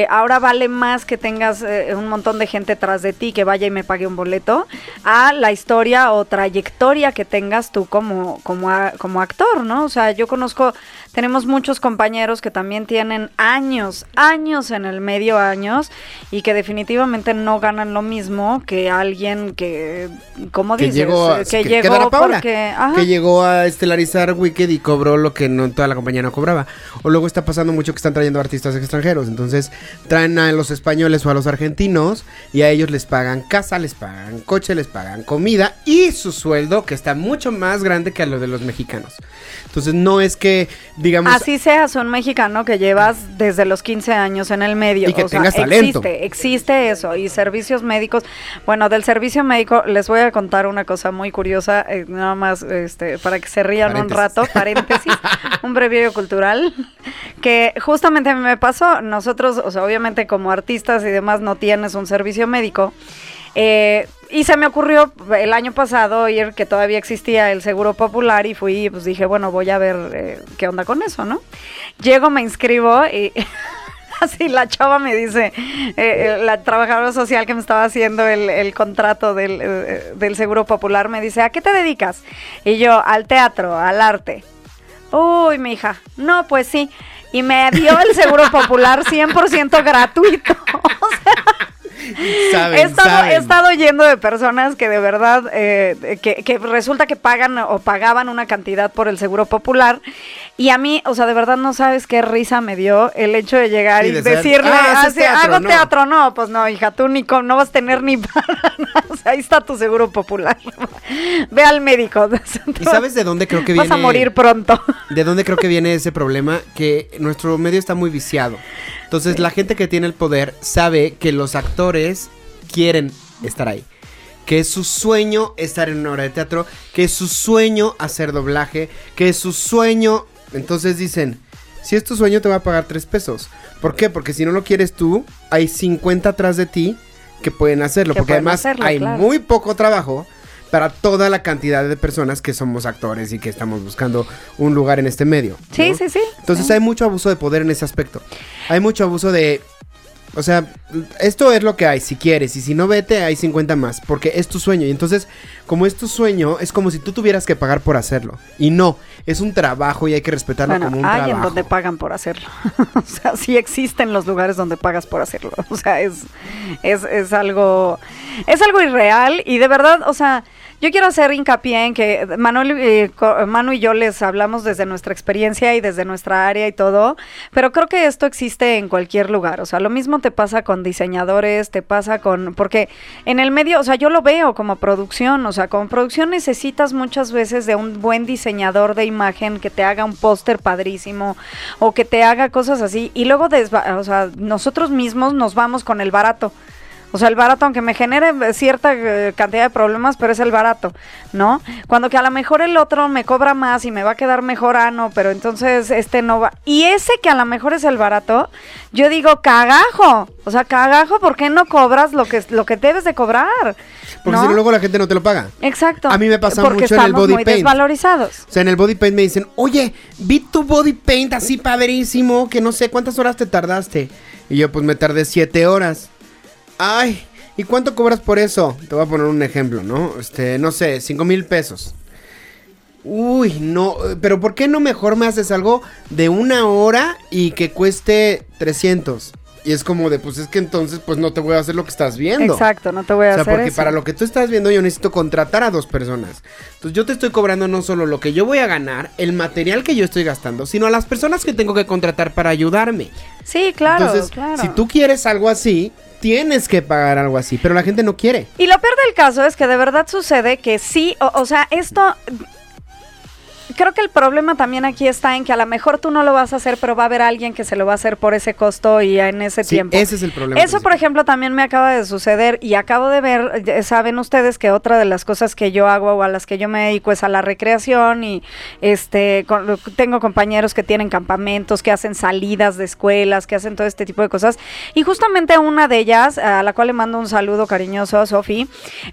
ahora vale más que tengas un montón de gente tras de ti que vaya y me pague un boleto a la historia o trayectoria que tengas tú como, como actor, ¿no? O sea, yo conozco, tenemos muchos compañeros que también tienen años, años en el medio, años, y que definitivamente no ganan lo mismo que alguien que, como dices, llegó, a- que, llegó Dana Paola, porque... ajá. que llegó a estelarizar Wicked y cobró lo que no toda la compañía no cobraba. O luego está pasando mucho que están trayendo artistas extranjeros. Entonces traen a los españoles o a los argentinos y a ellos les pagan casa, les pagan coche, les pagan comida y su sueldo que está mucho más grande que a lo de los mexicanos. Entonces no es que digamos Así seas un mexicano que llevas desde los 15 años en el medio. Y que o sea, tengas talento. Existe, existe eso. Y servicios médicos. Bueno, del servicio médico les voy a contar una cosa muy curiosa, eh, nada más este, para que se rían un rato, paréntesis, un breviario cultural, que justamente a mí me pasó. Nosotros, o sea, obviamente como artistas y demás no tienes un servicio médico. Eh, y se me ocurrió el año pasado ir que todavía existía el seguro popular y fui y pues dije, bueno, voy a ver eh, qué onda con eso, ¿no? Llego, me inscribo y así la chava me dice, eh, eh, la trabajadora social que me estaba haciendo el, el contrato del, eh, del seguro popular me dice, ¿a qué te dedicas? Y yo, al teatro, al arte. Uy, mi hija, no, pues sí. Y me dio el seguro popular 100% gratuito. O sea, saben, he, estado, saben. he estado yendo de personas que de verdad, eh, que, que resulta que pagan o pagaban una cantidad por el seguro popular. Y a mí, o sea, de verdad no sabes qué risa me dio el hecho de llegar y de decirle, "Ah, así, teatro", hago no. teatro. No, pues no, hija, tú ni con- no vas a tener ni para nada. O sea, ahí está tu seguro popular. Ve al médico. ¿Y sabes de dónde creo que Vas viene? a morir pronto. ¿De dónde creo que viene ese problema? Que nuestro medio está muy viciado. Entonces la gente que tiene el poder sabe que los actores quieren estar ahí. Que es su sueño estar en una obra de teatro. Que es su sueño hacer doblaje. Que es su sueño... Entonces dicen, si es tu sueño te va a pagar tres pesos. ¿Por qué? Porque si no lo quieres tú, hay 50 atrás de ti que pueden hacerlo. Que porque pueden además hacerlo, hay claro. muy poco trabajo para toda la cantidad de personas que somos actores y que estamos buscando un lugar en este medio. Sí, ¿no? sí, sí. Entonces sí. hay mucho abuso de poder en ese aspecto. Hay mucho abuso de... O sea, esto es lo que hay, si quieres, y si no vete, hay 50 más, porque es tu sueño. Y entonces, como es tu sueño, es como si tú tuvieras que pagar por hacerlo. Y no, es un trabajo y hay que respetarlo Bueno, como un hay en trabajo. donde pagan por hacerlo. o sea, sí existen los lugares donde pagas por hacerlo. O sea, es, es, es algo, es algo irreal y de verdad, o sea, yo quiero hacer hincapié en que Manuel, eh, Manu y yo les hablamos desde nuestra experiencia y desde nuestra área y todo, pero creo que esto existe en cualquier lugar. O sea, lo mismo te pasa con diseñadores, te pasa con, porque en el medio, o sea, yo lo veo como producción, o sea, como producción necesitas muchas veces de un buen diseñador de imagen que te haga un póster padrísimo o que te haga cosas así y luego, o sea, nosotros mismos nos vamos con el barato. O sea, el barato, aunque me genere cierta eh, cantidad de problemas, pero es el barato, ¿no? Cuando que a lo mejor el otro me cobra más y me va a quedar mejor, ah, no, pero entonces este no va. Y ese que a lo mejor es el barato, yo digo, cagajo. O sea, cagajo, ¿por qué no cobras lo que, lo que debes de cobrar? Porque ¿no? si no, luego la gente no te lo paga. Exacto. A mí me pasa Porque mucho en el body muy paint. desvalorizados. O sea, en el body paint me dicen, oye, vi tu body paint así padrísimo, que no sé cuántas horas te tardaste. Y yo, pues me tardé siete horas. Ay, ¿y cuánto cobras por eso? Te voy a poner un ejemplo, ¿no? Este, no sé, cinco mil pesos. Uy, no, pero ¿por qué no mejor me haces algo de una hora y que cueste 300? Y es como de, pues es que entonces, pues no te voy a hacer lo que estás viendo. Exacto, no te voy a O sea, hacer porque eso. para lo que tú estás viendo yo necesito contratar a dos personas. Entonces yo te estoy cobrando no solo lo que yo voy a ganar, el material que yo estoy gastando, sino a las personas que tengo que contratar para ayudarme. Sí, claro, Entonces, claro. si tú quieres algo así, tienes que pagar algo así, pero la gente no quiere. Y lo peor del caso es que de verdad sucede que sí, o, o sea, esto... Creo que el problema también aquí está en que a lo mejor tú no lo vas a hacer, pero va a haber alguien que se lo va a hacer por ese costo y en ese Sí, tiempo. ese es el problema. Eso, por ejemplo, también me acaba de suceder y acabo de ver, saben ustedes que otra de las cosas que yo hago o a las que yo me dedico es a la recreación y este con- tengo compañeros que tienen campamentos, que hacen salidas de escuelas, que hacen todo este tipo de cosas y justamente una de ellas, a la cual le mando un saludo cariñoso, Sofi,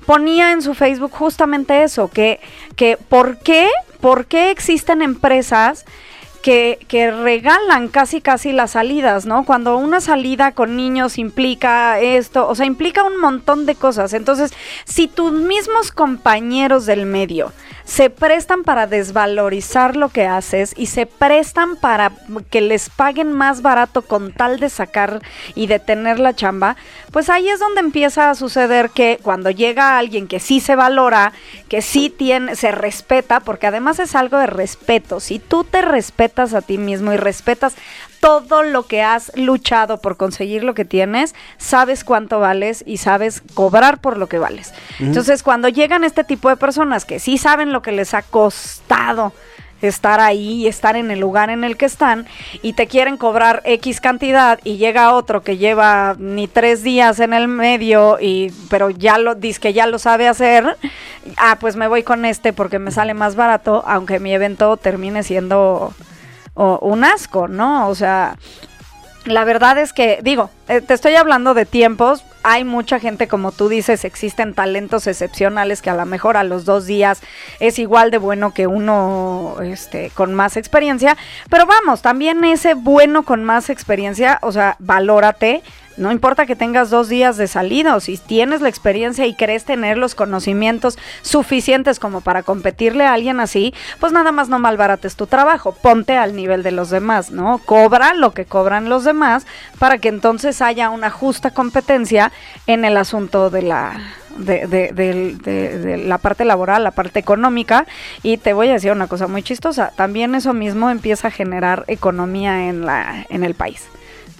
ponía en su Facebook justamente eso, que que por qué, por qué existen empresas que, que regalan casi casi las salidas, ¿no? Cuando una salida con niños implica esto, o sea, implica un montón de cosas. Entonces, si tus mismos compañeros del medio se prestan para desvalorizar lo que haces y se prestan para que les paguen más barato con tal de sacar y de tener la chamba, pues ahí es donde empieza a suceder que cuando llega alguien que sí se valora, que sí tiene, se respeta, porque además es algo de respeto. Si tú te respetas a ti mismo y respetas todo lo que has luchado por conseguir lo que tienes, sabes cuánto vales y sabes cobrar por lo que vales. Entonces, cuando llegan este tipo de personas que sí saben lo que les ha costado estar ahí y estar en el lugar en el que están y te quieren cobrar X cantidad y llega otro que lleva ni tres días en el medio y pero ya lo dice que ya lo sabe hacer ah pues me voy con este porque me sale más barato aunque mi evento termine siendo o- un asco no o sea la verdad es que, digo, eh, te estoy hablando de tiempos. Hay mucha gente, como tú dices, existen talentos excepcionales que a lo mejor a los dos días es igual de bueno que uno este, con más experiencia. Pero vamos, también ese bueno con más experiencia, o sea, valórate. No importa que tengas dos días de salida o si tienes la experiencia y crees tener los conocimientos suficientes como para competirle a alguien así, pues nada más no malbarates tu trabajo, ponte al nivel de los demás, ¿no? Cobra lo que cobran los demás para que entonces haya una justa competencia en el asunto de la de, de- de- de la parte laboral, la parte económica y te voy a decir una cosa muy chistosa, también eso mismo empieza a generar economía en la en el país.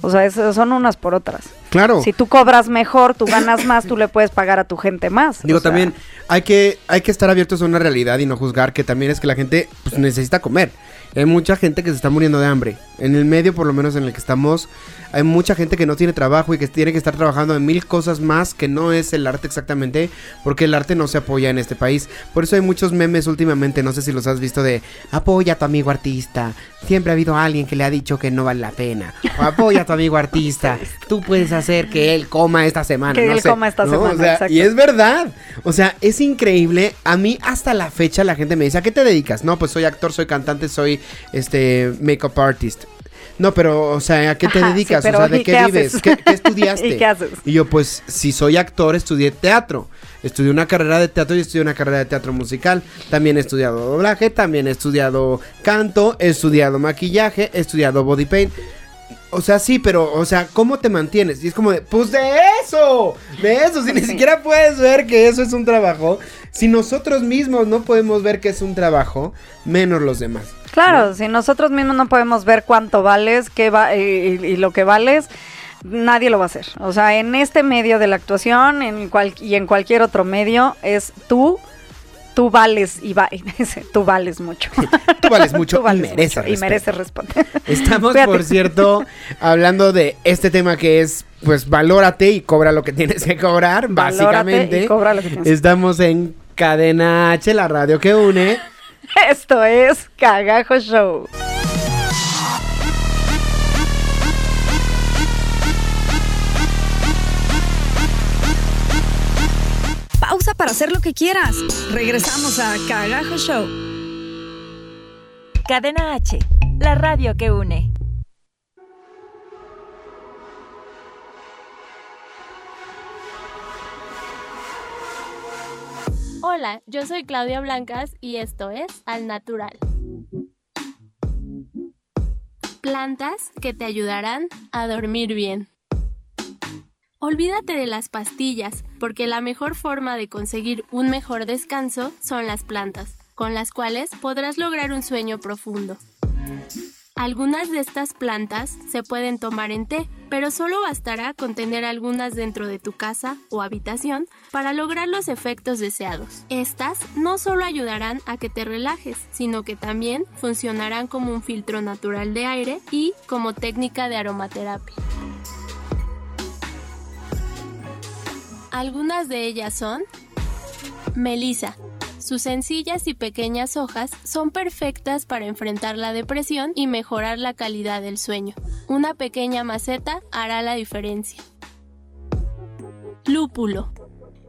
O sea, es- son unas por otras. Claro. Si tú cobras mejor, tú ganas más, tú le puedes pagar a tu gente más. Digo, O sea, también hay que, hay que estar abiertos a una realidad y no juzgar que también es que la gente pues, necesita comer. Hay mucha gente que se está muriendo de hambre. En el medio, por lo menos en el que estamos, hay mucha gente que no tiene trabajo y que tiene que estar trabajando en mil cosas más que no es el arte exactamente, porque el arte no se apoya en este país. Por eso hay muchos memes últimamente, no sé si los has visto, de apoya a tu amigo artista. Siempre ha habido alguien que le ha dicho que no vale la pena. O apoya a tu amigo artista. Tú puedes hacer que él coma esta semana. Que no él sé, coma esta ¿no? semana, O sea, exacto. y es verdad. O sea, es increíble. A mí hasta la fecha la gente me dice, ¿a qué te dedicas? No, pues soy actor, soy cantante, soy este makeup artist. No, pero, o sea, ¿a qué te Ajá, sí, dedicas? pero o sea, ¿de ¿y qué, qué vives? ¿Qué, qué estudiaste? ¿Y qué haces? Y yo, pues, si soy actor, estudié teatro. Estudié una carrera de teatro y estudié una carrera de teatro musical. También he estudiado doblaje, también he estudiado canto, he estudiado maquillaje, he estudiado body paint. O sea, sí, pero, o sea, ¿cómo te mantienes? Y es como de, pues de eso, de eso, si ni siquiera puedes ver que eso es un trabajo, si nosotros mismos no podemos ver que es un trabajo, menos los demás. Claro, si nosotros mismos no podemos ver cuánto vales qué va, y, y- y lo que vales, nadie lo va a hacer. O sea, en este medio de la actuación en cual, y en cualquier otro medio, es tú, tú vales y va, tú vales mucho. Tú vales mucho Tú vales y mereces mucho y mereces responder. Estamos, Fíjate. por cierto, hablando de este tema que es, pues, valórate y cobra lo que tienes que cobrar, Valórate básicamente. y cobra lo que tienes que Estamos en Cadena H, la radio que une. Esto es Cagajo Show. Pausa para hacer lo que quieras. Regresamos a Cagajo Show. Cadena H, la radio que une. Hola, yo soy Claudia Blancas y esto es Al Natural. Plantas que te ayudarán a dormir bien. Olvídate de las pastillas, porque la mejor forma de conseguir un mejor descanso son las plantas, con las cuales podrás lograr un sueño profundo. Algunas de estas plantas se pueden tomar en té, pero solo bastará con tener algunas dentro de tu casa o habitación para lograr los efectos deseados. Estas no solo ayudarán a que te relajes, sino que también funcionarán como un filtro natural de aire y como técnica de aromaterapia. Algunas de ellas son Melisa, sus sencillas y pequeñas hojas son perfectas para enfrentar la depresión y mejorar la calidad del sueño. Una pequeña maceta hará la diferencia. Lúpulo.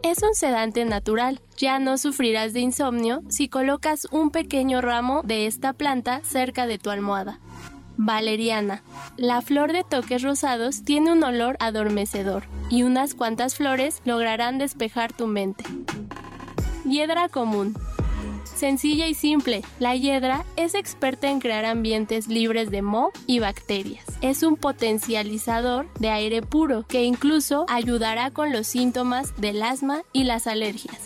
Es un sedante natural. Ya no sufrirás de insomnio si colocas un pequeño ramo de esta planta cerca de tu almohada. Valeriana. La flor de toques rosados tiene un olor adormecedor y unas cuantas flores lograrán despejar tu mente. Hiedra común. Sencilla y simple, la hiedra es experta en crear ambientes libres de moho y bacterias. Es un potencializador de aire puro que incluso ayudará con los síntomas del asma y las alergias.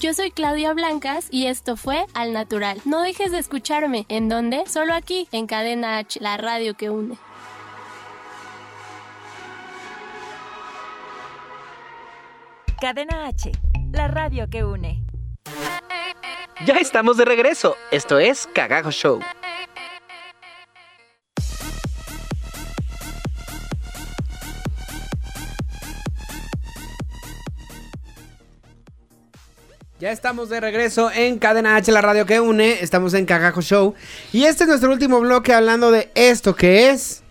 Yo soy Claudia Blancas y esto fue Al Natural. No dejes de escucharme. ¿En dónde? Solo aquí, en Cadena H, la radio que une. Cadena H, la radio que une. Ya estamos de regreso. Esto es Cagajo Show. Ya estamos de regreso en Cadena H, la radio que une. Estamos en Cagajo Show. Y este es nuestro último bloque hablando de esto que es.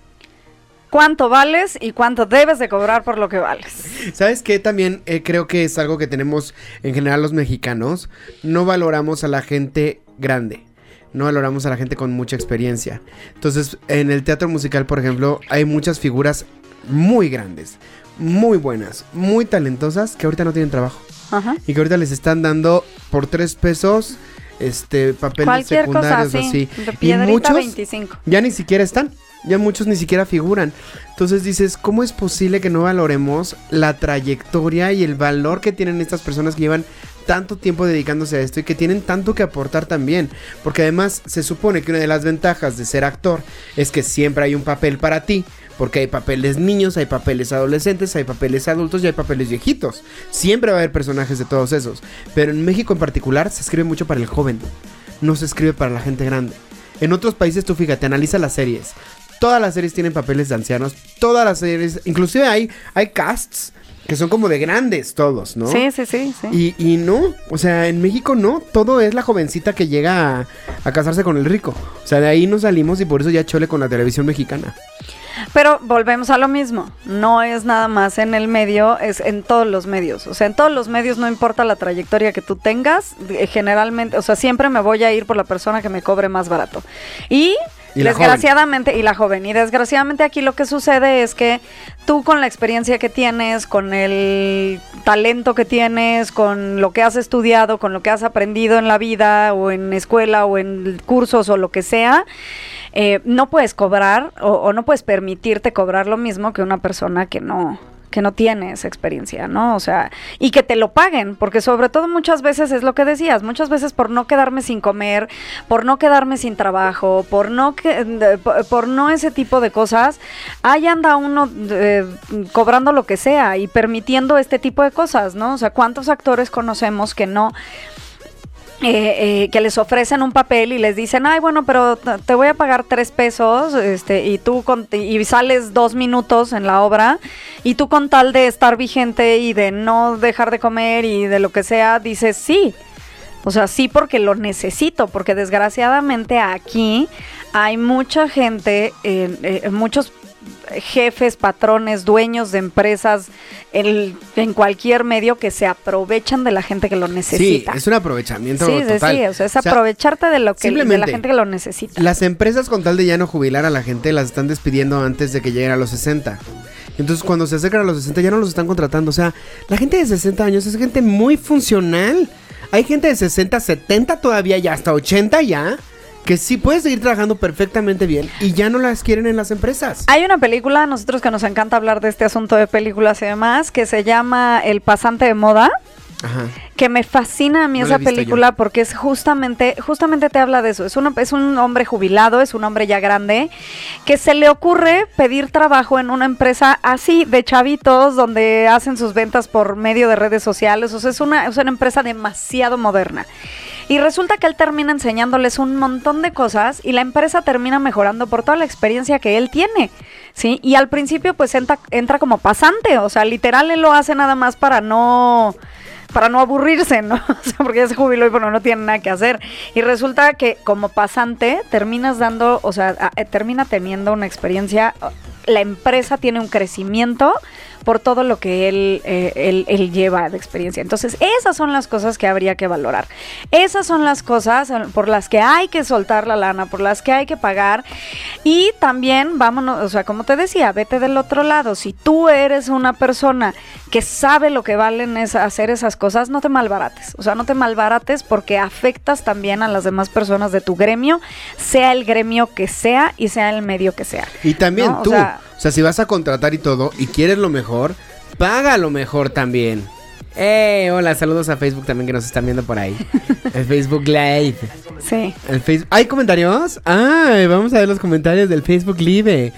¿Cuánto vales y cuánto debes de cobrar por lo que vales? ¿Sabes qué? También eh, creo que es algo que tenemos en general los mexicanos. No valoramos a la gente grande. No valoramos a la gente con mucha experiencia. Entonces, en el teatro musical, por ejemplo, hay muchas figuras muy grandes, muy buenas, muy talentosas que ahorita no tienen trabajo. Ajá. Y que ahorita les están dando por tres pesos este papeles Cualquier cosa secundarios o así. Y muchos 25. ya ni siquiera están. Ya muchos ni siquiera figuran. Entonces dices, ¿cómo es posible que no valoremos la trayectoria y el valor que tienen estas personas que llevan tanto tiempo dedicándose a esto y que tienen tanto que aportar también? Porque además se supone que una de las ventajas de ser actor es que siempre hay un papel para ti. Porque hay papeles niños, hay papeles adolescentes, hay papeles adultos y hay papeles viejitos. Siempre va a haber personajes de todos esos. Pero en México en particular se escribe mucho para el joven. No se escribe para la gente grande. En otros países tú fíjate, analiza las series. Todas las series tienen papeles de ancianos. Todas las series, inclusive hay, hay casts que son como de grandes todos, ¿no? Sí, sí, sí, sí. Y, y no, o sea, en México no, todo es la jovencita que llega a, a casarse con el rico. O sea, de ahí nos salimos y por eso ya chole con la televisión mexicana. Pero volvemos a lo mismo. No es nada más en el medio, es en todos los medios. O sea, en todos los medios no importa la trayectoria que tú tengas. eh, Generalmente, o sea, siempre me voy a ir por la persona que me cobre más barato. Y, Y la desgraciadamente, y la joven. Y desgraciadamente aquí lo que sucede es que tú con la experiencia que tienes, con el talento que tienes, con lo que has estudiado, con lo que has aprendido en la vida o en escuela o en cursos o lo que sea, eh, no puedes cobrar o, o no puedes permitirte cobrar lo mismo que una persona que no que no tiene esa experiencia, ¿no? O sea, y que te lo paguen, porque sobre todo muchas veces es lo que decías, muchas veces por no quedarme sin comer, por no quedarme sin trabajo, por no que, por no ese tipo de cosas, ahí anda uno eh, cobrando lo que sea y permitiendo este tipo de cosas, ¿no? O sea, ¿cuántos actores conocemos que no eh, eh, que les ofrecen un papel y les dicen, ay, bueno, pero te voy a pagar tres pesos, este, y tú con- y sales dos minutos en la obra, y tú con tal de estar vigente y de no dejar de comer y de lo que sea, dices sí. O sea, sí porque lo necesito, porque desgraciadamente aquí hay mucha gente, eh, eh, muchos jefes, patrones, dueños de empresas en, en cualquier medio que se aprovechan de la gente que lo necesita. Sí, es un aprovechamiento Sí, sí, total. sí, o sea, es O sea, aprovecharte de lo que de la gente que lo necesita. Las empresas con tal de ya no jubilar a la gente las están despidiendo antes de que lleguen a los 60. Entonces cuando se acercan a los 60 ya no los están contratando. O sea, la gente de 60 años es gente muy funcional. Hay gente de 60, 70 todavía ya, hasta 80 ya. Que sí puedes seguir trabajando perfectamente bien y ya no las quieren en las empresas. Hay una película, a nosotros que nos encanta hablar de este asunto de películas y demás, que se llama El pasante de moda. Ajá. que me fascina a mí No esa película porque es justamente, justamente te habla de eso. Es, una- es un hombre jubilado, es un hombre ya grande, que se le ocurre pedir trabajo en una empresa así de chavitos, donde hacen sus ventas por medio de redes sociales. O sea, es una, es una empresa demasiado moderna. Y resulta que él termina enseñándoles un montón de cosas y la empresa termina mejorando por toda la experiencia que él tiene. ¿Sí? Y al principio pues entra, entra como pasante, o sea, literal él lo hace nada más para no para no aburrirse, ¿no? O sea, porque ya se jubiló y bueno, no tiene nada que hacer. Y resulta que como pasante terminas dando, o sea, eh, termina teniendo una experiencia, la empresa tiene un crecimiento por todo lo que él, eh, él, él lleva de experiencia. Entonces, esas son las cosas que habría que valorar. Esas son las cosas por las que hay que soltar la lana, por las que hay que pagar. Y también, vámonos, o sea, como te decía, vete del otro lado. Si tú eres una persona que sabe lo que valen es hacer esas cosas, no te malbarates. O sea, no te malbarates porque afectas también a las demás personas de tu gremio, sea el gremio que sea y sea el medio que sea. Y también ¿no? O tú, sea- o sea, si vas a contratar y todo y quieres lo mejor, paga lo mejor también. Eh, hola, saludos a Facebook también que nos están viendo por ahí. El Facebook Live. Sí. El Facebook. ¿Hay comentarios? Ay, vamos a ver los comentarios del Facebook Live.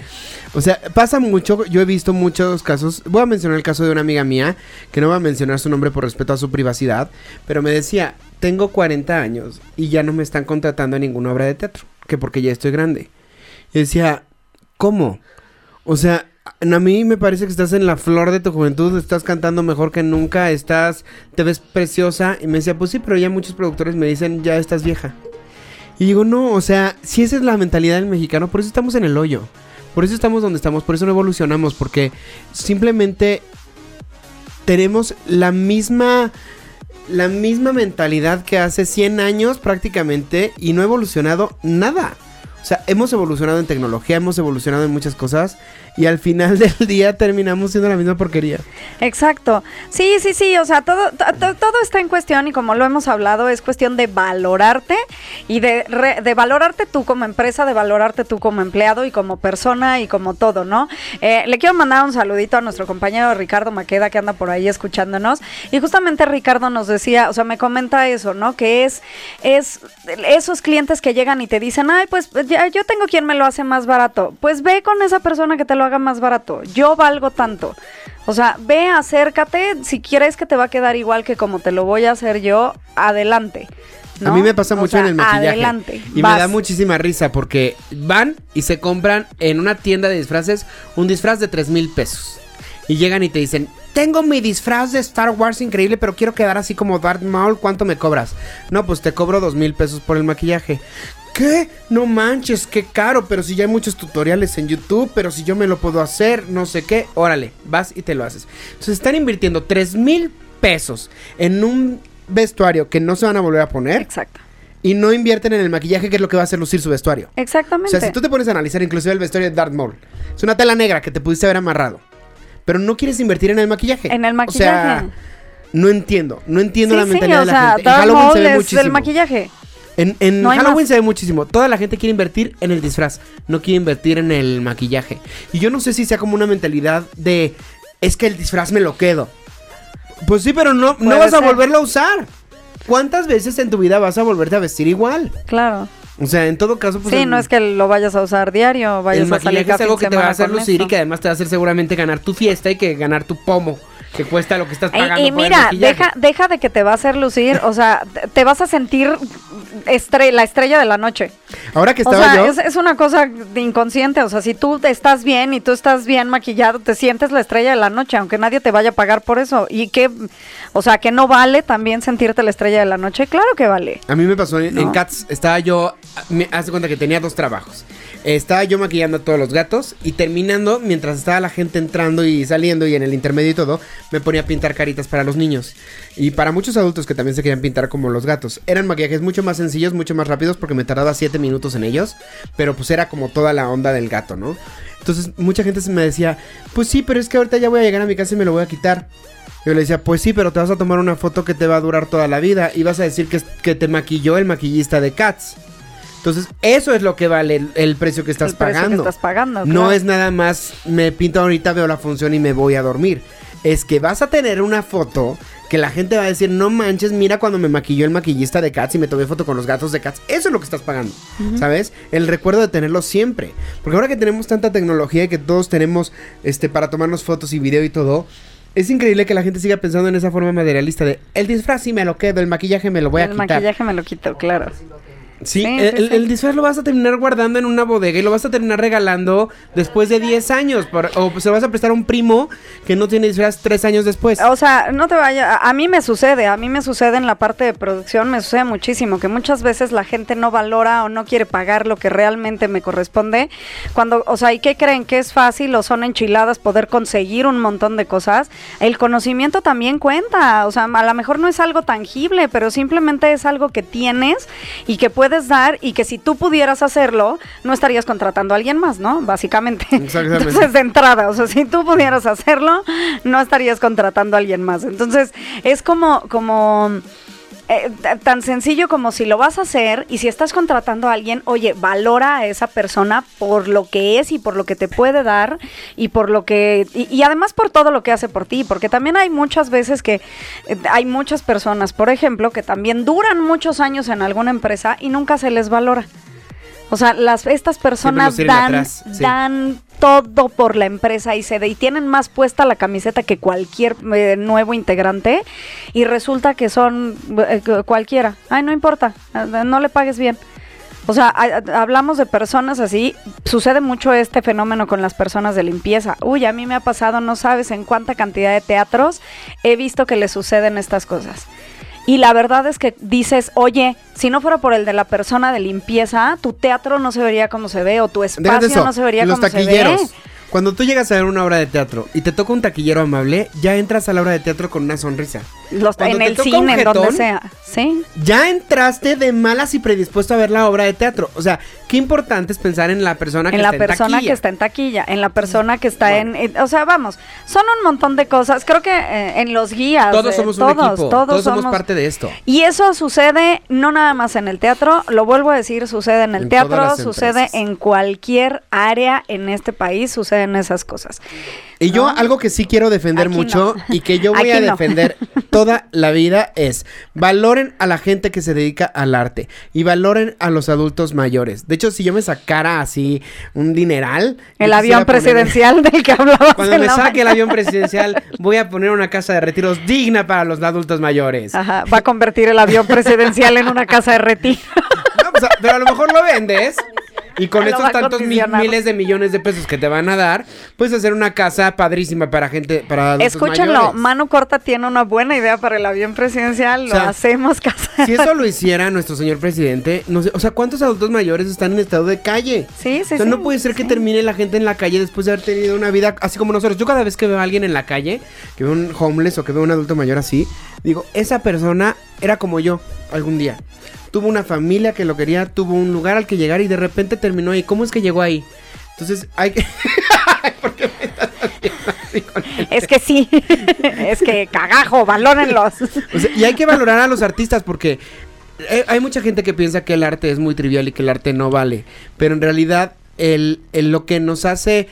O sea, pasa mucho, yo he visto muchos casos, voy a mencionar el caso de una amiga mía, que no voy a mencionar su nombre por respeto a su privacidad, pero me decía, tengo 40 años y ya no me están contratando en ninguna obra de teatro, que porque ya estoy grande. Y decía, ¿cómo? O sea, a mí me parece que estás en la flor de tu juventud, estás cantando mejor que nunca, estás, te ves preciosa. Y me decía, pues sí, pero ya muchos productores me dicen, ya estás vieja. Y digo, no, o sea, si esa es la mentalidad del mexicano, por eso estamos en el hoyo. Por eso estamos donde estamos, por eso no evolucionamos, porque simplemente tenemos la misma la misma mentalidad que hace 100 años prácticamente y no ha evolucionado nada. Sea, hemos evolucionado en tecnología, hemos evolucionado en muchas cosas y al final del día terminamos siendo la misma porquería. Exacto. Sí, sí, sí. O sea, todo, to- to- todo está en cuestión y como lo hemos hablado, es cuestión de valorarte y de, re- de valorarte tú como empresa, de valorarte tú como empleado y como persona y como todo, ¿no? Eh, le quiero mandar un saludito a nuestro compañero Ricardo Maqueda que anda por ahí escuchándonos y justamente Ricardo nos decía, o sea, me comenta eso, ¿no? Que es, es esos clientes que llegan y te dicen, ay, pues ya, yo tengo quien me lo hace más barato. Pues ve con esa persona que te lo haga más barato. Yo valgo tanto. O sea, ve, acércate. Si quieres que te va a quedar igual que como te lo voy a hacer yo, adelante. ¿no? A mí me pasa O mucho sea, en el maquillaje. Adelante. Y vas. me da muchísima risa porque van y se compran en una tienda de disfraces un disfraz de 3 mil pesos. Y llegan y te dicen, tengo mi disfraz de Star Wars increíble, pero quiero quedar así como Darth Maul, ¿cuánto me cobras? No, pues te cobro dos mil pesos por el maquillaje. ¿Qué? No manches, qué caro, pero si ya hay muchos tutoriales en YouTube, pero si yo me lo puedo hacer, no sé qué, órale, vas y te lo haces. Entonces están invirtiendo 3 mil pesos en un vestuario que no se van a volver a poner Exacto. y no invierten en el maquillaje, que es lo que va a hacer lucir su vestuario. O Exactamente. sea, si tú te pones a analizar inclusive el vestuario de Darth Maul, es una tela negra que te pudiste haber amarrado, pero no quieres invertir en el maquillaje. En el O sea, maquillaje. no entiendo, no entiendo Sí, la sí, mentalidad o de la sea, gente. En Darth Maul se ve es muchísimo. del maquillaje. En, en No Halloween más. se ve muchísimo. Toda la gente quiere invertir en el disfraz, no quiere invertir en el maquillaje. Y yo no sé si sea como una mentalidad de es que el disfraz me lo quedo. Pues sí, pero no, no vas a volverlo a usar. ¿Cuántas veces en tu vida vas a volverte a vestir igual? Claro. O sea, en todo caso, pues sí, el, no es que lo vayas a usar diario, vayas el a salir maquillaje cada es algo que te va a hacer lucir y que además te va a hacer seguramente ganar tu fiesta y que ganar tu pomo, que cuesta lo que estás pagando Y, y por el mira, deja, deja de que te va a hacer lucir, o sea, te- vas a sentir estre- la estrella de la noche. Ahora que O estaba sea, yo, es, es una cosa de inconsciente, o sea, si tú estás bien y tú estás bien maquillado, te sientes la estrella de la noche, aunque nadie te vaya a pagar por eso. Y que, o sea, que no vale también sentirte la estrella de la noche, claro que vale. A mí me pasó en. Cats, estaba yo, me hace cuenta que tenía dos trabajos. Estaba yo maquillando a todos los gatos y terminando, mientras estaba la gente entrando y saliendo y en el intermedio y todo, me ponía a pintar caritas para los niños. Y para muchos adultos que también se querían pintar como los gatos. Eran maquillajes mucho más sencillos, mucho más rápidos porque me tardaba 7 minutos en ellos, pero pues era como toda la onda del gato, ¿no? Entonces mucha gente se me decía, pues sí, pero es que ahorita ya voy a llegar a mi casa y me lo voy a quitar. Yo le decía, pues sí, pero te vas a tomar una foto que te va a durar toda la vida y vas a decir que, que te maquilló el maquillista de Cats. Entonces, eso es lo que vale el, el precio que estás El precio que pagando. estás pagando, No es nada más, me pinto ahorita, veo la función y me voy a dormir. Es que vas a tener una foto que la gente va a decir, no manches, mira cuando me maquilló el maquillista de Cats y me tomé foto con los gatos de Cats. Eso es lo que estás pagando, ¿sabes? El recuerdo de tenerlo siempre. Porque ahora que tenemos tanta tecnología y que todos tenemos este para tomarnos fotos y video y todo, es increíble que la gente siga pensando en esa forma materialista de el disfraz sí me lo quedo, el maquillaje me lo voy a el quitar. maquillaje me lo quito, claro. Sí, Sí, el, sí, el- sí. el disfraz lo vas a terminar guardando en una bodega y lo vas a terminar regalando después de 10 años. por- o se lo vas a prestar a un primo que no tiene disfraz 3 años después. O sea, no te vayas. A, a mí me sucede, a mí me sucede en la parte de producción, me sucede muchísimo, que muchas veces la gente no valora o no quiere pagar lo que realmente me corresponde. Cuando, o sea, ¿y qué creen? Que es fácil o son enchiladas poder conseguir un montón de cosas. El conocimiento también cuenta. O sea, a lo mejor no es algo tangible, pero simplemente es algo que tienes y que puedes dar y que si tú pudieras hacerlo, no estarías contratando a alguien más, ¿no? Básicamente. Exactamente. Entonces, de entrada, o sea, si tú pudieras hacerlo, no estarías contratando a alguien más. Entonces, es como, como eh, tan sencillo como si lo vas a hacer y si estás contratando a alguien, oye, valora a esa persona por lo que es y por lo que te puede dar y por lo que y, y además por todo lo que hace por ti, porque también hay muchas veces que eh, hay muchas personas, por ejemplo, que también duran muchos años en alguna empresa y nunca se les valora. O sea, las, estas personas dan, sí. dan todo por la empresa y se de- y tienen más puesta la camiseta que cualquier eh, nuevo integrante y resulta que son eh, cu- cualquiera. Ay, no importa, eh, no le pagues bien. O sea, hablamos de personas así, sucede mucho este fenómeno con las personas de limpieza. Uy, a mí me ha pasado, no sabes en cuánta cantidad de teatros he visto que le suceden estas cosas. Y la verdad es que dices, oye, si no fuera por el de la persona de limpieza, tu teatro no se vería como se ve o tu espacio eso, no se vería como taquilleros. se ve. Cuando tú llegas a ver una obra de teatro y te toca un taquillero amable, ya entras a la obra de teatro con una sonrisa. Los- en el cine, en donde sea. Sí. Ya entraste de malas y predispuesto a ver la obra de teatro. O sea, qué importante es pensar en la persona que en la está persona en taquilla. que está en taquilla, en la persona que está en, en- o sea, vamos, son un montón de cosas. Creo que eh, en los guías, Todos eh, somos un todos, equipo. todos, Todos, somos parte de esto. Y eso sucede no nada más en el teatro, lo vuelvo a decir, sucede en el En teatro, sucede empresas. en cualquier área en este país, suceden esas cosas. Y yo algo que sí quiero defender Aquí mucho no. y que yo voy Aquí a no. defender toda la vida es valoren a la gente que se dedica al arte y valoren a los adultos mayores. De hecho, si yo me sacara así un dineral, El avión poner- presidencial del que hablabas Cuando me saque el avión presidencial, voy a poner una casa de retiros digna para los adultos mayores. Ajá, va a convertir el avión presidencial en una casa de retiro. No, pues, pero a lo mejor lo vendes. Y con a tantos miles de millones de pesos que te van a dar, puedes hacer una casa padrísima para gente, para adultos Escúchenlo, mayores. Mano Corta tiene una buena idea para el avión presidencial, O sea, lo hacemos casa. Si eso lo hiciera nuestro señor presidente, no sé, o sea, ¿cuántos adultos mayores están en estado de calle? Sí, sí, o sea, sí, no puede ser que termine la gente en la calle después de haber tenido una vida así como nosotros. Yo cada vez que veo a alguien en la calle, que veo un homeless o que veo un adulto mayor así, digo, esa persona era como yo algún día. Tuvo una familia que lo quería, tuvo un lugar al que llegar y de repente terminó ahí. ¿Cómo es que llegó ahí? Entonces, hay que... ¿Por qué me estás así con el- Es que sí, es que cagajo, valórenlos. O sea, y hay que valorar a los artistas porque eh, hay mucha gente que piensa que el arte es muy trivial y que el arte no vale. Pero en realidad, el, el- lo que nos hace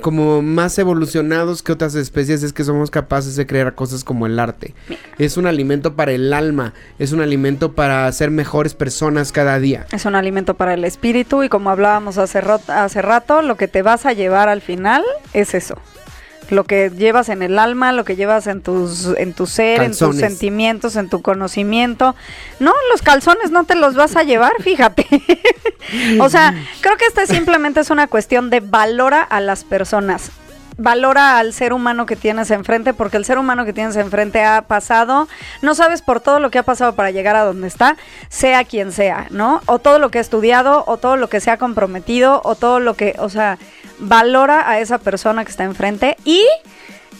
como más evolucionados que otras especies es que somos capaces de crear cosas como el arte. Es un alimento para el alma, es un alimento para ser mejores personas cada día. Es un alimento para el espíritu y como hablábamos hace, hace rato, lo que te vas a llevar al final es eso. Lo que llevas en el alma, lo que llevas en tus en tu ser, en tus sentimientos, en tu conocimiento. No, los calzones no te los vas a llevar, fíjate. o sea, creo que esta simplemente es una cuestión de valora a las personas. Valora al ser humano que tienes enfrente, porque el ser humano que tienes enfrente ha pasado, no sabes por todo lo que ha pasado para llegar a donde está, sea quien sea, ¿no? O todo lo que ha estudiado, o todo lo que se ha comprometido, o todo lo que, o sea, valora a esa persona que está enfrente y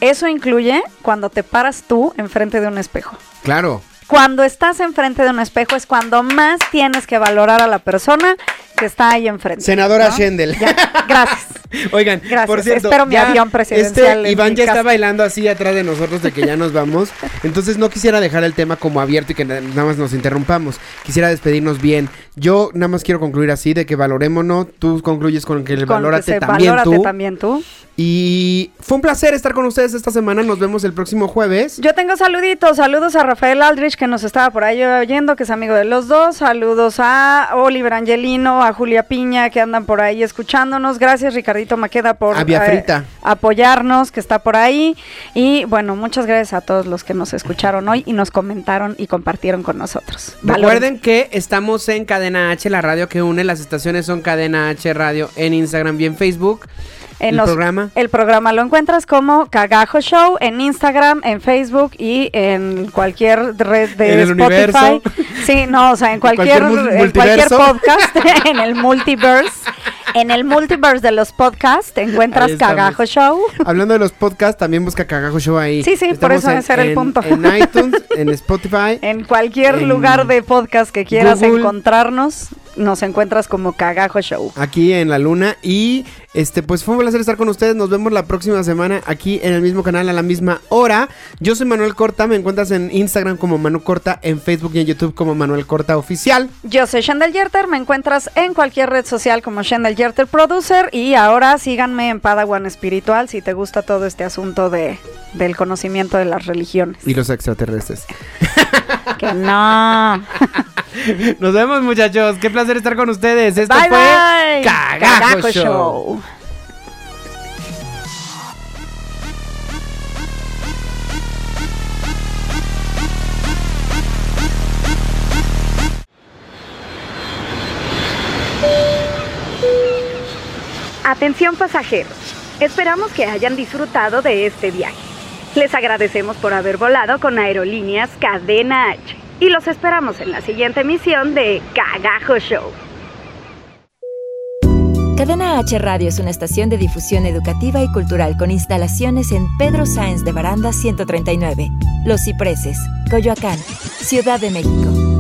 eso incluye cuando te paras tú enfrente de un espejo. Claro. Cuando estás enfrente de un espejo es cuando más tienes que valorar a la persona que está ahí enfrente. Senadora ¿no? Schendel. Ya, gracias. Oigan, Gracias, por cierto, espero mi avión presidencial Este, Iván ya está bailando así atrás de nosotros de que ya nos vamos. Entonces no quisiera dejar el tema como abierto y que na- nada más nos interrumpamos. Quisiera despedirnos bien. Yo nada más quiero concluir así de que valorémonos. Tú concluyes con que el Con valórate también valórate tú. también tú. Y fue un placer estar con ustedes esta semana. Nos vemos el próximo jueves. Yo tengo saluditos, saludos a Rafael Aldrich que nos estaba por ahí oyendo, que es amigo de los dos, saludos a Oliver Angelino, a Julia Piña que andan por ahí escuchándonos, gracias Ricardito Maqueda por Frita. apoyarnos, que está por ahí, y bueno, muchas gracias a todos los que nos escucharon hoy y nos comentaron y compartieron con nosotros. Recuerden que estamos en Cadena H, la radio que une. Las estaciones son Cadena H Radio en Instagram y en Facebook. En el los- programa. El programa lo encuentras como Cagajo Show en Instagram, en Facebook y en cualquier red de En Spotify. Sí, no, o sea, en cualquier en cualquier podcast, en el multiverse. En el multiverse de los podcasts te encuentras. Cagajo Show. Hablando de los podcasts, también busca Cagajo Show ahí. Sí, sí, por eso ese era el punto. En iTunes, en Spotify. En cualquier En lugar de podcast que quieras Google. encontrarnos, nos encuentras como Cagajo Show. aquí en la luna y este pues fue un placer estar con ustedes. Nos vemos la próxima semana aquí en el mismo canal a la misma hora. Yo soy Manuel Corta. Me encuentras en Instagram como Manu Corta en Facebook y en YouTube como Manuel Corta oficial. Yo soy Shendel Yerter, me encuentras en cualquier red social como Shendel Yerter Producer. Y ahora síganme en Padawan Espiritual si te gusta todo este asunto de, del conocimiento de las religiones. y los extraterrestres. Que no. nos vemos muchachos. Qué placer estar con ustedes. Esto bye fue bye. Cagajo, Show. Atención pasajeros, esperamos que hayan disfrutado de este viaje. Les agradecemos por haber volado con Aerolíneas Cadena H y los esperamos en la siguiente emisión de Cagajo Show. Cadena H Radio es una estación de difusión educativa y cultural con instalaciones en Pedro Sáenz de Baranda 139, Los Cipreses, Coyoacán, Ciudad de México.